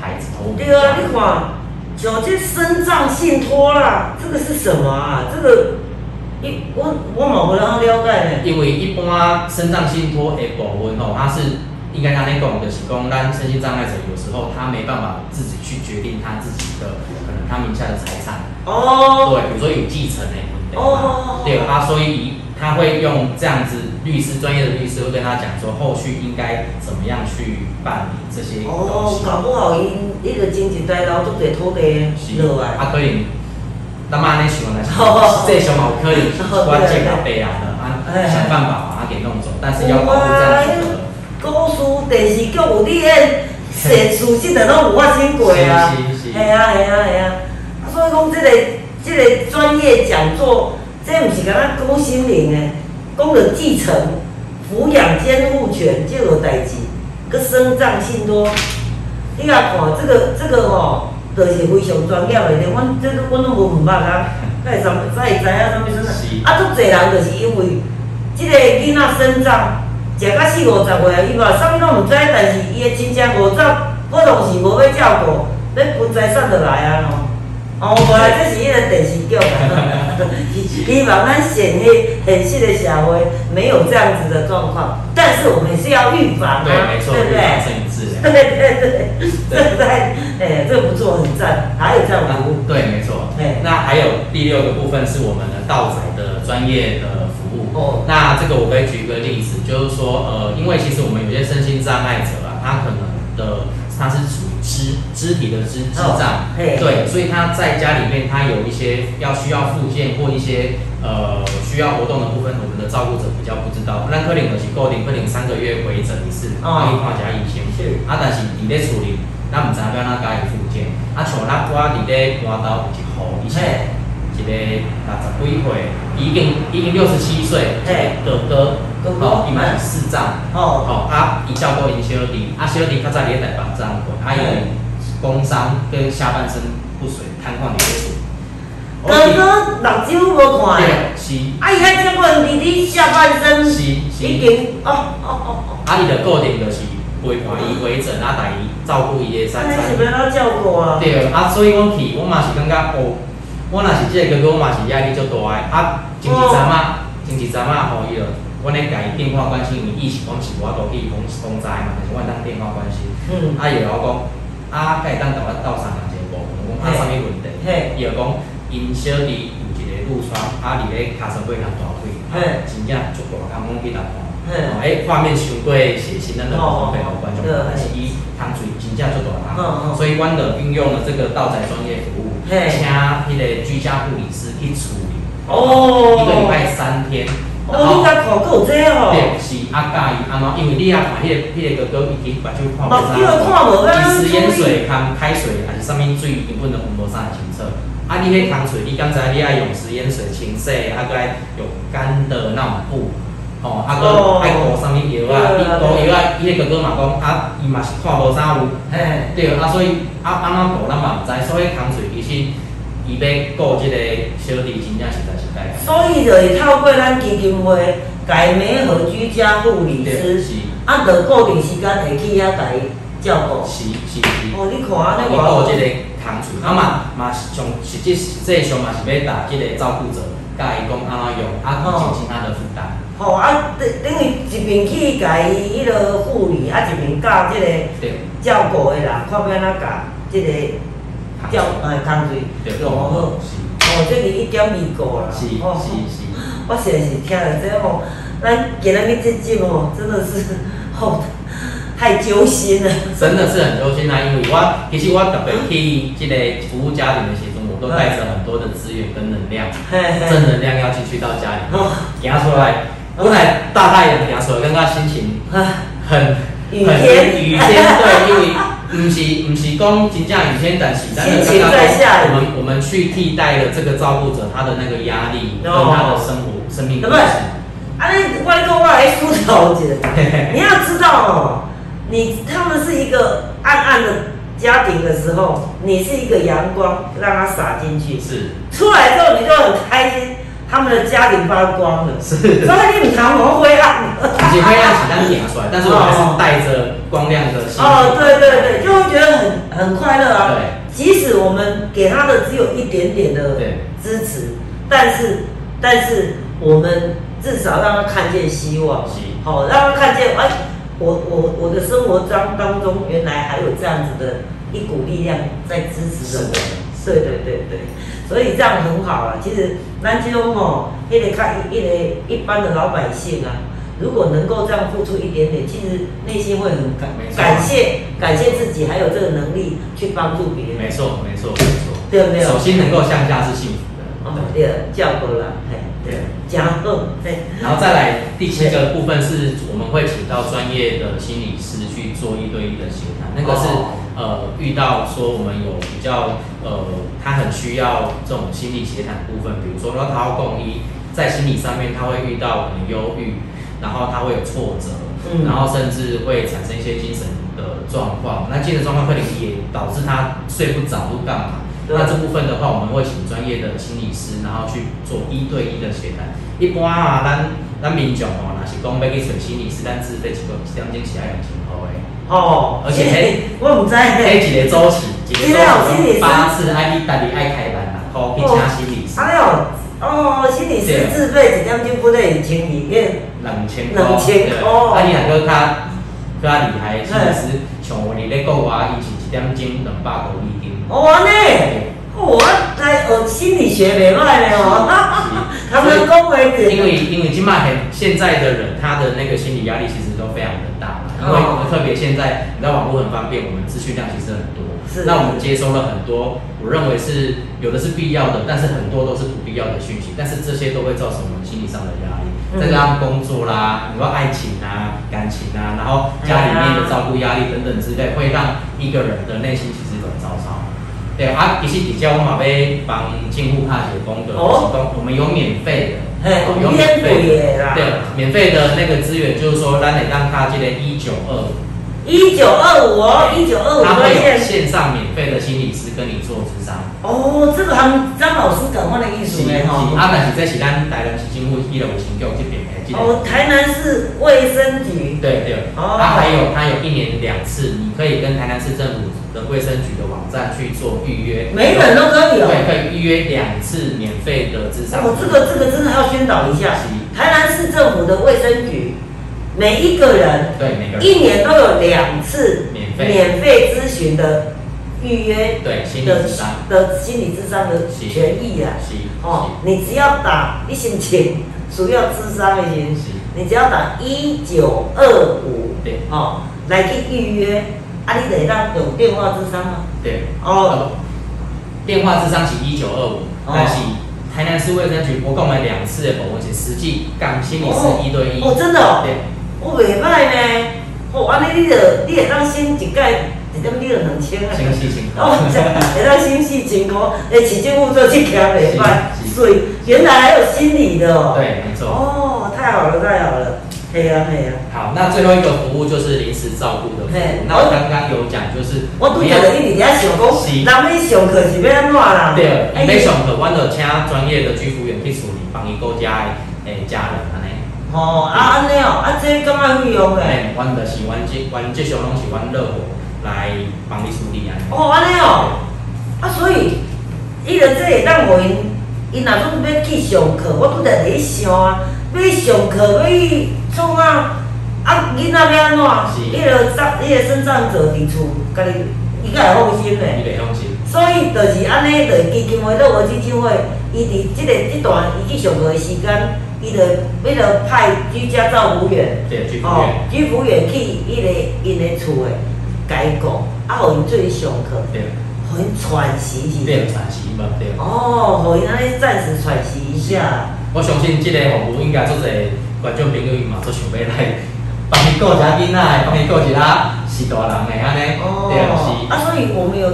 孩子和我们的对啊，你看，像这身障信托啦，这个是什么啊？这个，一我我嘛不能了解呢。因为一般身障信托的部分吼，它是应该他那讲的是讲，咱身心障碍者有时候他没办法自己去决定他自己的可能他名下的财产，哦，对，比如说有继承的哦对啊，所以他会用这样子律师专业的律师会跟他讲说，后续应该怎么样去办理这些东哦，搞不好伊迄个经济带到足侪土地落来。啊，可能咱妈安尼想来 哦，这上好可能哦我这个备啊的啊，哎。想办法把它给弄走，但是要保护这样子的。故事电视剧有你迄现属性的拢有发生过啊，系啊系啊系啊，啊所以讲这个这个专业讲座，这毋是敢若讲心灵的，讲了继承、抚养、监护权这个代志，个生长性多，你来看这个这个吼，就是非常专业的，阮这个阮拢无毋捌啊，才会怎才会知影什么生长，啊，足侪人就是因为即个囡仔生长。食到四五十岁，伊嘛啥物拢毋知，但是伊的亲戚五十，可能是无要照顾，要分财产就来啊咯。哦，无来这是迄个电视剧啊。希望咱现迄现实的社会没有这样子的状况，但是我们是要预防啊，对不对？对对对，对不对？哎，这个不错，很赞。还有这样服务？对，没错。哎，那还有第六个部分是我们的道宅的专业的。哦，那这个我可以举一个例子，就是说，呃，因为其实我们有些身心障碍者啊，他可能的他是属于肢肢体的肢智障，对，所以他在家里面他有一些要需要复健或一些呃需要活动的部分，我们的照顾者比较不知道。那可能就是固定可能三个月回诊一次，可以看一下医生。是，啊，但是伫咧处理，咱唔知要哪加以复健。啊，像咱我伫咧外头有一户以前。一个六十几岁，已经已经六十七岁，哥哥，哦，伊嘛是视障，哦，哦，啊，伊照顾因小弟，啊，小弟较早伫咧台北站过，啊，伊工伤跟下半身不遂，瘫痪伫咧厝。哥哥目睭无看诶，是，啊，伊迄种问题，你下半身是已经，哦哦哦哦，啊，伊着固定就是陪伴伊回诊，啊，带伊照顾伊诶三餐。是要哪照顾啊？对，啊，所以我去，我嘛是感觉哦。我若是即个哥哥，我嘛是压力足大诶。啊，前一阵啊，前一阵啊，吼伊了，阮咧甲伊电话关心，因为伊是讲是我都去公公在嘛，但是阮当电话关心。嗯。啊，伊就讲，啊，会当甲我斗三下一个无？我讲啊，啥物问题？嘿。伊就讲，因小弟有一个褥疮，啊，伫咧骹上背人大腿，嘿，真正足大，刚刚去打看。哦，哎，画面伤过血腥，咱就不配合观众。但是伊汤水真正足大汤，所以阮就运用了这个道仔专业服务，请迄个居家护理师去处理。哦，一个礼拜三天。哦，你甲看够这哦。对，是啊，介意安怎？因为你啊看迄个迄个哥哥已经目睭看无啥。即食盐水、含开水还是啥物水，根本就无啥清澈。啊，你迄汤水，你刚才你爱用食盐水清洗，啊，该用干的那种布。哦，啊，搁爱涂啥物药啊？伊涂药啊，伊个哥哥嘛讲，啊，伊嘛是看无啥有，嘿，对，啊，所以啊，安怎涂咱嘛毋知，所以汤水其实伊要顾即个小弟真正实在是该。所以就会透过咱基金会，改美和居家护理师，啊，就固定时间会去遐甲伊照顾。是是是。哦，你看啊，你顾即个汤水，啊嘛嘛是上实际实际上嘛是要打即个照顾者，甲伊讲安怎用，啊减轻他的负担。吼啊，等等于一边去甲伊迄个护理，啊一边教即个照顾的人，看要安怎教即个照诶工序，用好。哦，这是一点二个啦。是是是。我实在是听了这吼，咱今日去接近哦，真的是吼太揪心了。真的是很揪心啊！因为我其实我特别去即个服务家庭的时候，我都带着很多的资源跟能量，正能量要进去到家里，行出来。本来大太阳出来，感觉心情很很雨天雨天对，因为不是 不是讲真正雨天，但是但是刚刚我们我们去替代了这个照顾者他的那个压力跟他的生活生命。对不对？啊，那外公外来梳头姐，你要知道哦，你他们是一个暗暗的家庭的时候，你是一个阳光，让它洒进去，是出来之后你就很开心。他们的家庭发光了，是，所以你谈我灰暗，已经灰暗起，但是演出来，但是我还是带着光亮的心。哦，对对对，就会觉得很很快乐啊。对，即使我们给他的只有一点点的支持，但是但是我们至少让他看见希望，好，让他看见，哎，我我我的生活当当中原来还有这样子的一股力量在支持着我。们。对对对对，所以这样很好啊。其实咱这种哦，一个看一个一般的老百姓啊，如果能够这样付出一点点，其实内心会很感感谢感谢自己，还有这个能力去帮助别人。没错没错没错，对不对？首先能够向下是幸福的。哦，对，教过了，嘿，对。加好，对，然后再来第七个部分是我们会请到专业的心理师去做一对一的协谈，那个是、哦呃遇到说我们有比较呃他很需要这种心理协谈部分，比如说让他要共一在心理上面他会遇到可能忧郁，然后他会有挫折，嗯然后甚至会产生一些精神的状况，那精神状况可能也导致他睡不着或干嘛。那这部分的话，我们会请专业的心理师，然后去做一对一的协谈。一般啊，咱咱民众哦，若是讲要去找心理师，咱自费一个一点钟是要两千块的。哦，而且嘿我唔知迄嘿，一个周期，一个周期八次，爱你家己爱开万六块去请心理师，哎呦，哦，心理师自费一点钟不得千里面两千块。两千块。对。啊，你若个较较厉害的心理师，像我哋咧国外，伊是一点钟两百五美金。哦安尼，我来学心理学袂歹咧哦，他们讲话因为因为今麦很现在的人，他的那个心理压力其实都非常的大。嘛。因为我们特别现在，你知道网络很方便，我们资讯量其实很多。是那我们接收了很多，我认为是有的是必要的，但是很多都是不必要的讯息。但是这些都会造成我们心理上的压力，嗯再加上工作啦，你说爱情啊、感情啊，然后家里面的照顾压力等等之类，会让一个人的内心其实很糟糕。对啊，其实底下我嘛要帮进户卡写功的，我们有免费的，嘿免费的啦对，免费的那个资源就是说，咱得让他这个一九二五，一九二五哦，一九二五他会有。线上免费的心理师跟你做智商。哦，这个他们张老师讲话的意思呢吼。啊，但是这是咱台南市政府一楼五行局这边的这个。哦，台南市卫生局。对对，哦他还有他有一年两次，你可以跟台南市政府的卫生局的网站去做预约，每个人都可以哦。对，可以预约两次免费的智商。哦，这个这个真的要宣导一下。台南市政府的卫生局，每一个人对每个人一年都有两次免费免费咨询的预约对心理的智商的心理智商的权益啊。哦，你只要打一星期主要智商的人是，你只要打一九二五，对哦，来去预约，啊，你得当有电话智商吗？对哦，电话智商是一九二五，哦但是台南市卫生局我讲了两次的部分是实际跟心理是一对一。哦，真的哦。对，我袂歹呢，哦，安尼你就你会当先一届一点你就两千啊。心系情哦，这会当先四千块，诶，市政府做这件袂歹，所以原来还有心理的哦。。对，没错。哦，太好了，太好了，嘿呀嘿呀。好，那最后一个服务就是临时照顾的服嘿务。那我刚刚有讲，就是我拄着就一直伫遐想讲，是人要上课是要安怎啦？对，哎你要上课，我就请专业的居服员去处理，帮伊顾家的诶家人安尼。哦，啊安尼哦，啊这感觉费用诶？诶，阮就是阮即阮即项拢是阮热火来帮你处理安尼。哦，安尼哦，啊所以，伊就这会当互因，因若讲要去上课，我拄着伫咧想啊，要上课要去创啊，啊囡仔要安怎？是迄个长，迄个生长者伫厝，家己伊才会放心嘞。伊会放心。所以就是安尼，就是基金会、乐活基金会，伊伫即个即段伊去上课的时间，伊就要着派居家照顾员。对，居服哦员。，居服员去迄个因的厝诶，甲伊讲，啊，互因做伊上课，对，互因喘息是。对，喘息嘛对。哦，互因安尼暂时喘息一下。我相信即个服务应该做者观众朋友伊嘛做想要来帮伊顾一下囡仔，帮伊顾一下是大人的安尼。对，是。啊，所以我们有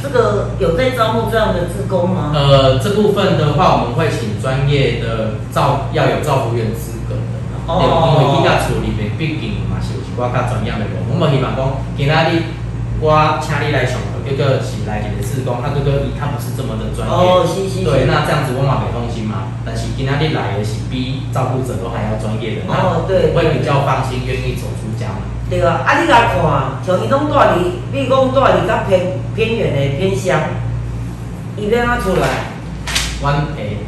这个有在招募这样的志工吗？呃，这部分的话，我们会请专业的照要有照服员资格的，哦对，因为伊甲处理面毕竟嘛是有一寡较专业的部分。我们希望讲今仔日我请你来上课，结果是来一个志工，啊，结果伊他不是这么的专业，哦，是是是。对，那这样子我嘛袂放心嘛。但是今仔日来的是比照顾者都还要专业的，那哦对我会比较放心，愿意走出家门。对啊，啊，你来看，像伊拢住伫，比如讲住伫较偏偏远的偏乡，伊要安怎出来？阮诶，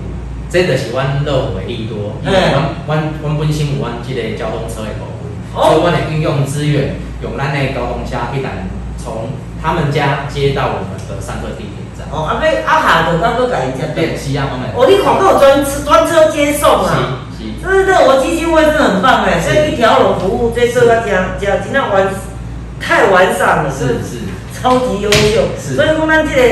这就是阮乐活利多，因为嗯阮阮阮本身有阮即个交通车的部分，哦所以阮会运用资源，用咱的交通车去咱从他们家接到我们的三个地点站。哦，啊，要啊下就到搁甲伊接对，是啊，我们哦，你看到有专专车接送啊？是是，这乐活基金会真的很棒哎，是。这一条龙服务这做到家家真的完太完善了，是是。超级优秀。是。所以讲咱这个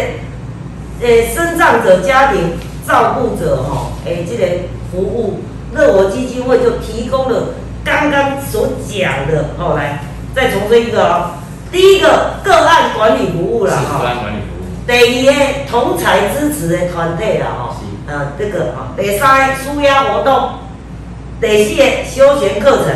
诶，生长者家庭照顾者吼，诶，这个服务乐活基金会就提供了刚刚所讲的，哦，来再重申一个哦，第一个个案管理服务是啦，哈、个案管理服务，第二个同才支持的团体啦，吼、是。呃，这个哈、第三个舒压活动，第四个休闲课程，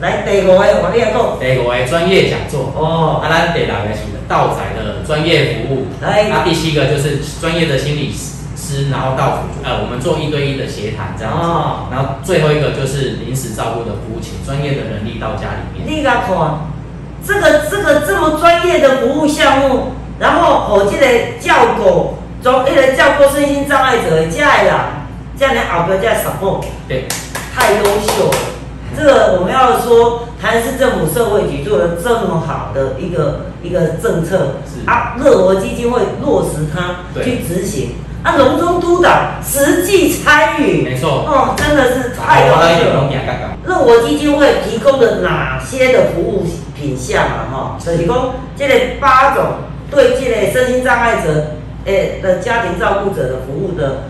来第五个我你来讲，第五个专业讲座，哦，啊，咱第六个是道宅的专业服务，来那第七个就是专业的心理师，然后到府呃，我们做一对一的协谈这样子，哦。然后最后一个就是临时照顾的服务，请专业的人力到家里面。你甲看，这个这个这么专业的服务项目，然后哦，这个照顾，从那个照顾身心障碍者的这的人，这样的后边这样 support，对，太优秀了。这个我们要说，台南市政府社会局做了这么好的一个一个政策，是。啊，乐活基金会落实它对。去执行，啊，隆中督导实际参与，没错。哦，真的是太优我来秀了有龙。讲刚刚。乐活基金会提供的哪些的服务品项啊？哈，就是讲这类八种对这类身心障碍者诶的家庭照顾者的服务的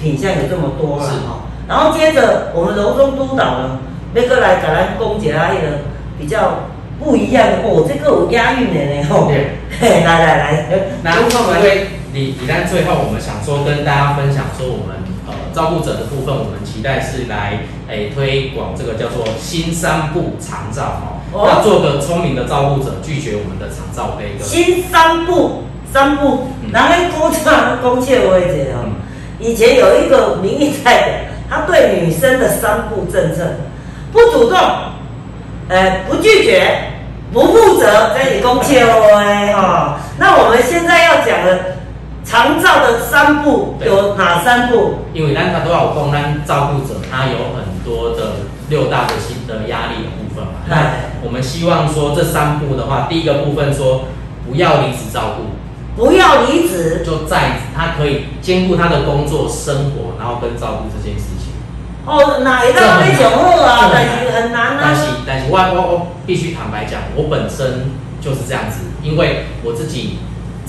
品项有这么多了是哈。然后接着我们柔中督导呢，那个来给咱讲解啊，那个比较不一样的哦，这个有押韵的呢吼。对 嘿，来来来，那因为李李丹最后我们想说跟大家分享说，我们呃照顾者的部分，我们期待是来诶、推广这个叫做新三步长照哦，哦要做个聪明的照顾者，拒绝我们的长照悲歌。新三步，三步，嗯然后鼓掌恭切我一点哦。嗯以前有一个民意代表，他对女生的三步政策，不主动，呃，不拒绝，不负责，这里恭切哦哎哈。那我们现在要讲的长照的三步有哪三步？因为咱他都要供，咱照顾者他有很多的六大的心的压力的部分嘛。那哎我们希望说这三步的话，第一个部分说不要离职照顾，不要离职就在他可以兼顾他的工作、生活，然后跟照顾这件事情。哦，哪一道非常好啊，但是很难但是啊。但是我我我必须坦白讲，我本身就是这样子，因为我自己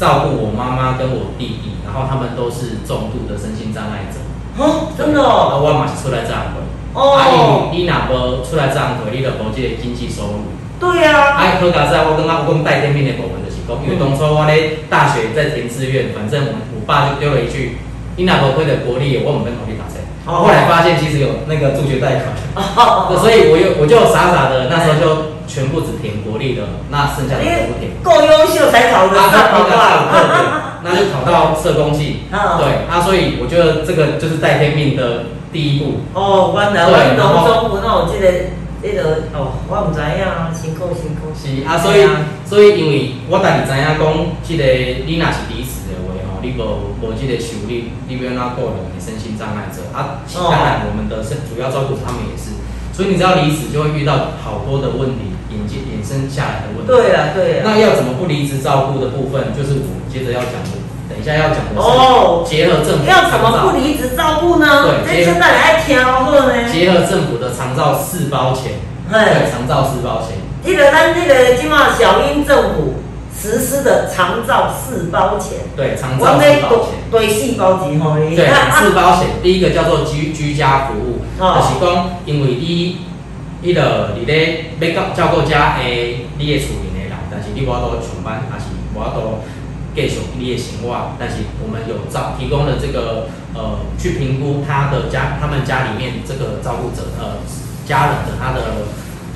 照顾我妈妈跟我弟弟，然后他们都是重度的身心障碍者。哦，真的啊，哦，我嘛是出来这样会。哦啊，因为你若无出来这样会，你就无这个经济收入。对啊，啊，好加在我刚刚有讲带店面的部分就是讲，因为当初我咧大学在填志愿，反正我我爸就丢了一句，你若无会的国立，我唔免考虑读册。哦后来发现其实有那个助学贷款，哦所以我又我就傻傻的那时候就全部只填国立的，那剩下的都不填。够优秀才考得啊，上，好不那就考到社工系。嗯 对啊，所以我觉得这个就是在天命的第一步。哦，原来对我然后当中有那我这个这个哦，我唔知影啊，辛苦辛苦。是啊，所以所以因为我家己知影讲，即、个你若是离职的话吼，你无无即个收入，你要哪个人的身心障碍者啊？其当然我们的身主要照顾他们也是，所以你只要离职，就会遇到好多的问题，引进衍生下来的问题。对了对了，那要怎么不离职照顾的部分，就是我们接着要讲的，等一下要讲的是哦结合政府要怎么不离职照顾呢？对这现在你爱挑好呢。结合政府的长照四包钱，对，嘿，长照四包钱，这个咱这个今嘛小英政府实施的长照四包钱，对，长照四要包钱。堆四包钱吼你。对，四包险，第一个叫做居居家服务，哦就是讲，因为你，你了伫咧要照照顾家诶，你的厝边的人，但是你无法度上班，还是无法度继续你的生活，但是我们有照提供了这个呃，去评估他的家，他们家里面这个照顾者呃家人的他的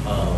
呃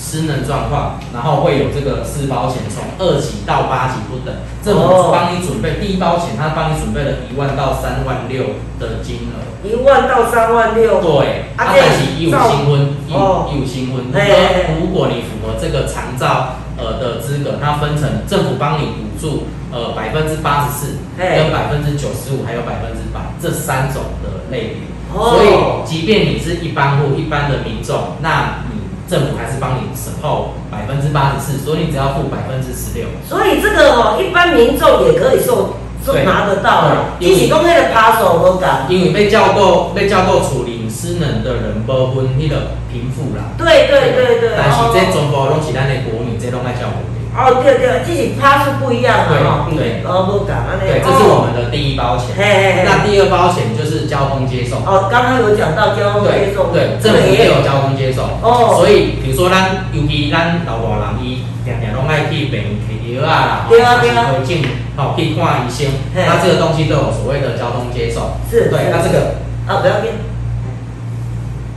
失能状况，然后会有这个四包险，从二级到八级不等，政哦府帮你准备第一包险，他帮你准备了一万到三万六的金额。一万到三万六。对，啊，啊这但是伊有新婚，伊哦有伊有新婚。嘿嘿嘿如果你符合这个长照呃的资格，它分成政府帮你补助呃百分之八十四，跟百分之九十五，还有百分之百这三种的类别。哦所以，即便你是一般户、一般的民众，那你政府还是帮你审后百分之八十四，所以你只要付百分之十六。所以这个哦，一般民众也可以受受拿得到的，对一起公开的扒手都敢。因为被叫过被叫过处理失能的人，包分那个贫富啦。对对对对。但是哦这全部拢是咱的国民，这拢爱照顾的。哦，对对，自己趴是不一样的哈，对对哦，不敢啊，对，这是我们的第一包钱。嘿嘿嘿那第二包钱就是交通接送。哦，刚刚有讲到交通接送，对，政府也有交通接送。哦，所以比如说咱，尤其咱老大人伊常常拢爱去病院摕药啊，对啊对啊，去好去看医生，那这个东西都有所谓的交通接送。是，对，那这个啊，不要变。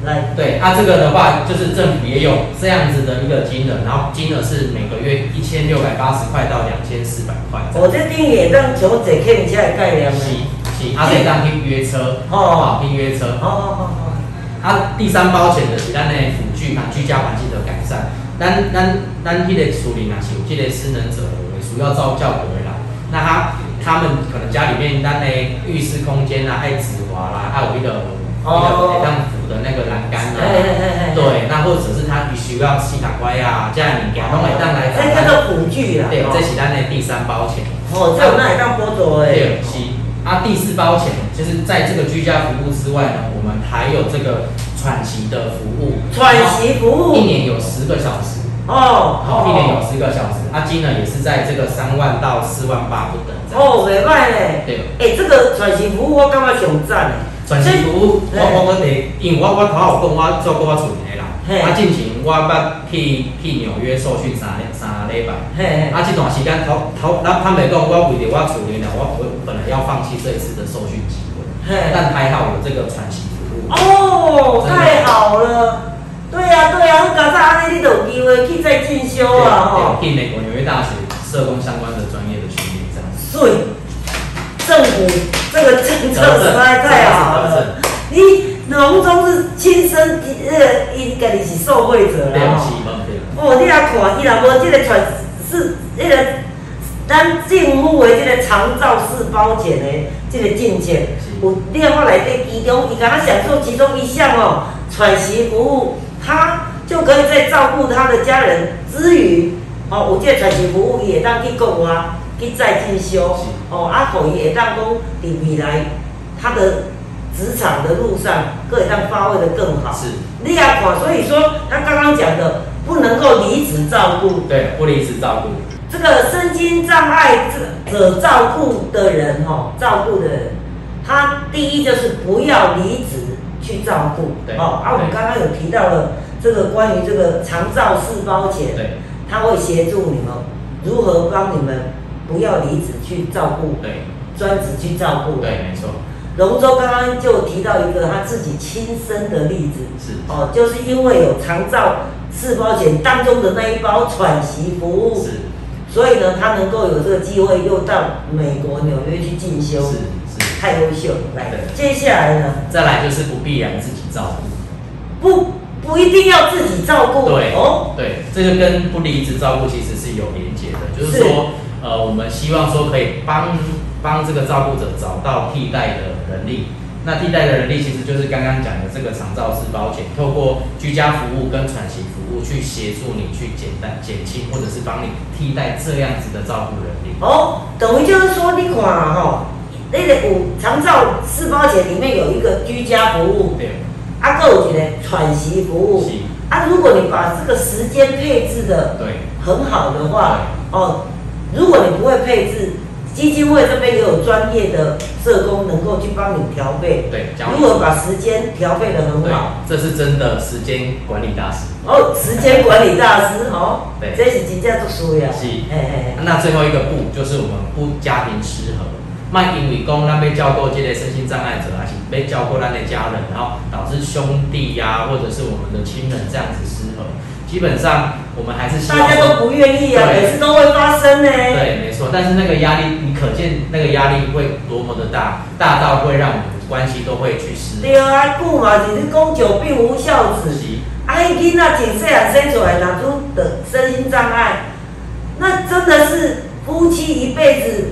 来，对，它这个的话，就是政府也有这样子的一个金额，然后金额是每个月一千六百八十块到两千四百块。我这订也让求者看起来概念是是，它可以当去约车，哦，去约车，哦哦哦哦。它第三包险的是咱的辅具嘛，居家环境的改善。咱咱咱迄个处理若是有这个失能者为主要照教回来，那他他们可能家里面咱的浴室空间啊，爱紫滑啦，还有迄个。哦，这样扶的那个栏杆啊，对，那或者是他必须要吸卡乖啊，这样你给弄来当来。这叫做辅具啊。对，这是咱的第三包钱。哦，这有那也当波多哎。对，是。啊，第四包钱就是在这个居家服务之外呢，我们还有这个喘息的服务。喘息服务。一年有十个小时。哦。好，一年有十个小时，啊，金呢也是在这个三万到四万八不等。哦，没坏嘞。对。哎，这个喘息服务我感觉上赞诶。喘息服务，我我我哋，因为我我头有讲，我做过我厝的啦。啊，进前我捌去去纽约受训三三礼拜。啊，这段时间头头，咱坦白讲，我为着我厝的啦，我我本来要放弃这一次的受训机会。但还好有这个喘息服务。哦，太好了。对呀对呀，我刚才安尼，你都有机会去再进修啊！吼。去美国纽约大学社工相关的专业的训练，这样。对。政府这个政策实在太好了，你农中是亲身呃，应该你是受惠者了哦，你来看，伊若无这个传是那个咱政府的这个长照式保险的这个政策，有另外内底其中，伊敢若享受其中一项哦，喘息服务，他就可以在照顾他的家人之余，哦，有这喘息服务也当去国外。去再进修哦，阿可伊会当讲，伫未来他的职场的路上，可以当发挥的更好。是，你也看，所以说他刚刚讲的，不能够离职照顾。对，不离职照顾。这个身心障碍者照顾的人，哦，照顾的人，他第一就是不要离职去照顾。对，哦，啊，我们刚刚有提到了这个关于这个长照四包钱，对，他会协助你们如何帮你们。不要离职去照顾，对，专职去照顾，对，没错。龙舟刚刚就提到一个他自己亲身的例子，是。哦，就是因为有长照四包险当中的那一包喘息服。务，是，所以呢，他能够有这个机会又到美国纽约去进修，是是，太优秀。来，接下来呢？再来就是不必然自己照顾，不不一定要自己照顾，对哦，对，这个跟不离职照顾其实是有连结的，就是说。呃，我们希望说可以帮帮这个照顾者找到替代的人力。那替代的人力其实就是刚刚讲的这个长照式保险，透过居家服务跟喘息服务去协助你去简单减轻，或者是帮你替代这样子的照顾人力。哦，等于就是说你看哈，那个有长照式保险里面有一个居家服务，对，啊，够有呢喘息服务，啊，如果你把这个时间配置的对很好的话，哦。如果你不会配置，基金会这边也有专业的社工能够去帮你调配。对，如何把时间调配的很好？这是真的时间管理大师。哦，时间管理大师哦，对，这是真正读书呀。是。那最后一个步就是我们不家庭失和，卖因为讲咱被照顾这类身心障碍者，还是要照顾咱的家人，然后导致兄弟呀，或者是我们的亲人这样子失和。基本上我们还是希望大家都不愿意啊，每次都会发生呢。对，没错。但是那个压力，你可见那个压力会多么的大，大到会让我们关系都会去失。对啊，故嘛就是讲久病无孝子。啊，伊囡仔从细啊生出来，哪都的身心障碍，那真的是夫妻一辈子。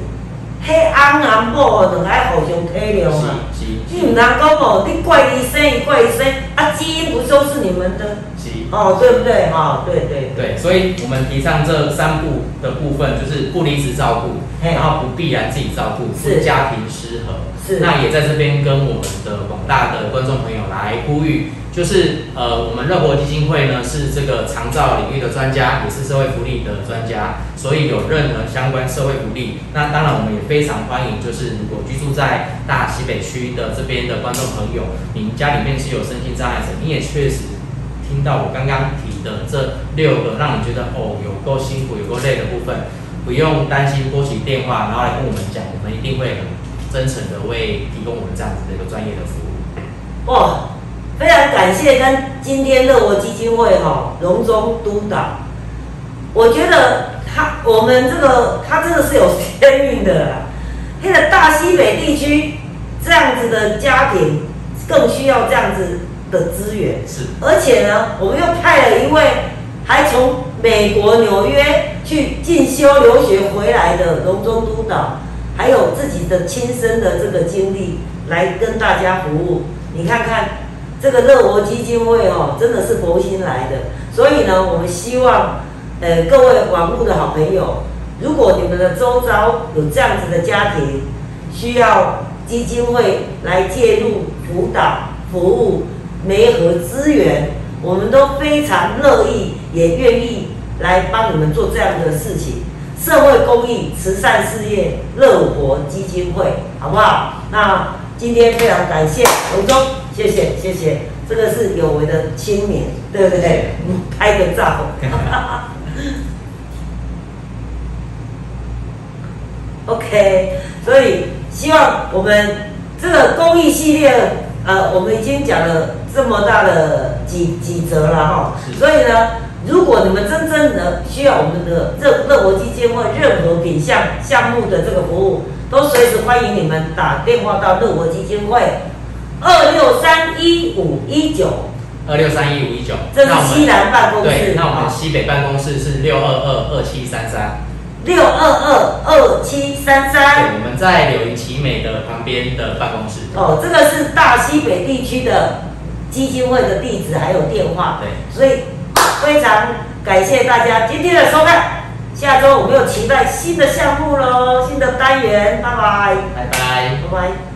迄翁阿某哦，就爱互相体谅啊！你唔通讲哦，你怪医生，伊怪医生，啊，基因不就是你们的？是哦，对不对？哈，对对对。所以我们提倡这三步的部分，就是不离职照顾，然后不必然自己照顾，是家庭失和，那也在这边跟我们的广大的观众朋友来呼吁，就是呃，我们乐活基金会呢是这个长照领域的专家，也是社会福利的专家，所以有任何相关社会福利，那当然我们也非常欢迎，就是如果居住在大西北区的这边的观众朋友，您家里面是有身心障碍者，你也确实听到我刚刚提的这六个让你觉得哦有够辛苦、有够累的部分，不用担心拨起电话，然后来跟我们讲，我们一定会很真诚的为提供我们这样子的一个专业的服务。哇，非常感谢跟今天乐活基金会哈荣中督导，我觉得他我们这个他真的是有天运的啦。现在大西北地区这样子的家庭更需要这样子的资源，是，而且呢，我们又派了一位还从美国纽约去进修留学回来的荣中督导，还有自己的亲身的这个经历来跟大家服务。你看看这个乐活基金会哦，真的是佛心来的。所以呢，我们希望呃各位网络的好朋友，如果你们的周遭有这样子的家庭，需要基金会来介入辅导服务。媒合资源，我们都非常乐意，也愿意来帮你们做这样的事情。社会公益、慈善事业，乐活基金会，好不好？那今天非常感谢龙中，谢谢谢谢，这个是有为的青年，对不对？拍个照。OK，所以希望我们这个公益系列，呃，我们已经讲了。这么大的几几折了哈，所以呢，如果你们真正的需要我们的乐乐活基金会任何品项项目的这个服务，都随时欢迎你们打电话到乐活基金会二六三一五一九二六三一五一九，这是西南办公室。对，那我们西北办公室是六二二二七三三六二二二七三三。对，我们在柳营奇美的旁边的办公室。哦，这个是大西北地区的。基金会的地址还有电话，对，所以非常感谢大家今天的收看。下周我们又期待新的项目喽，新的单元，拜拜，拜拜，拜拜。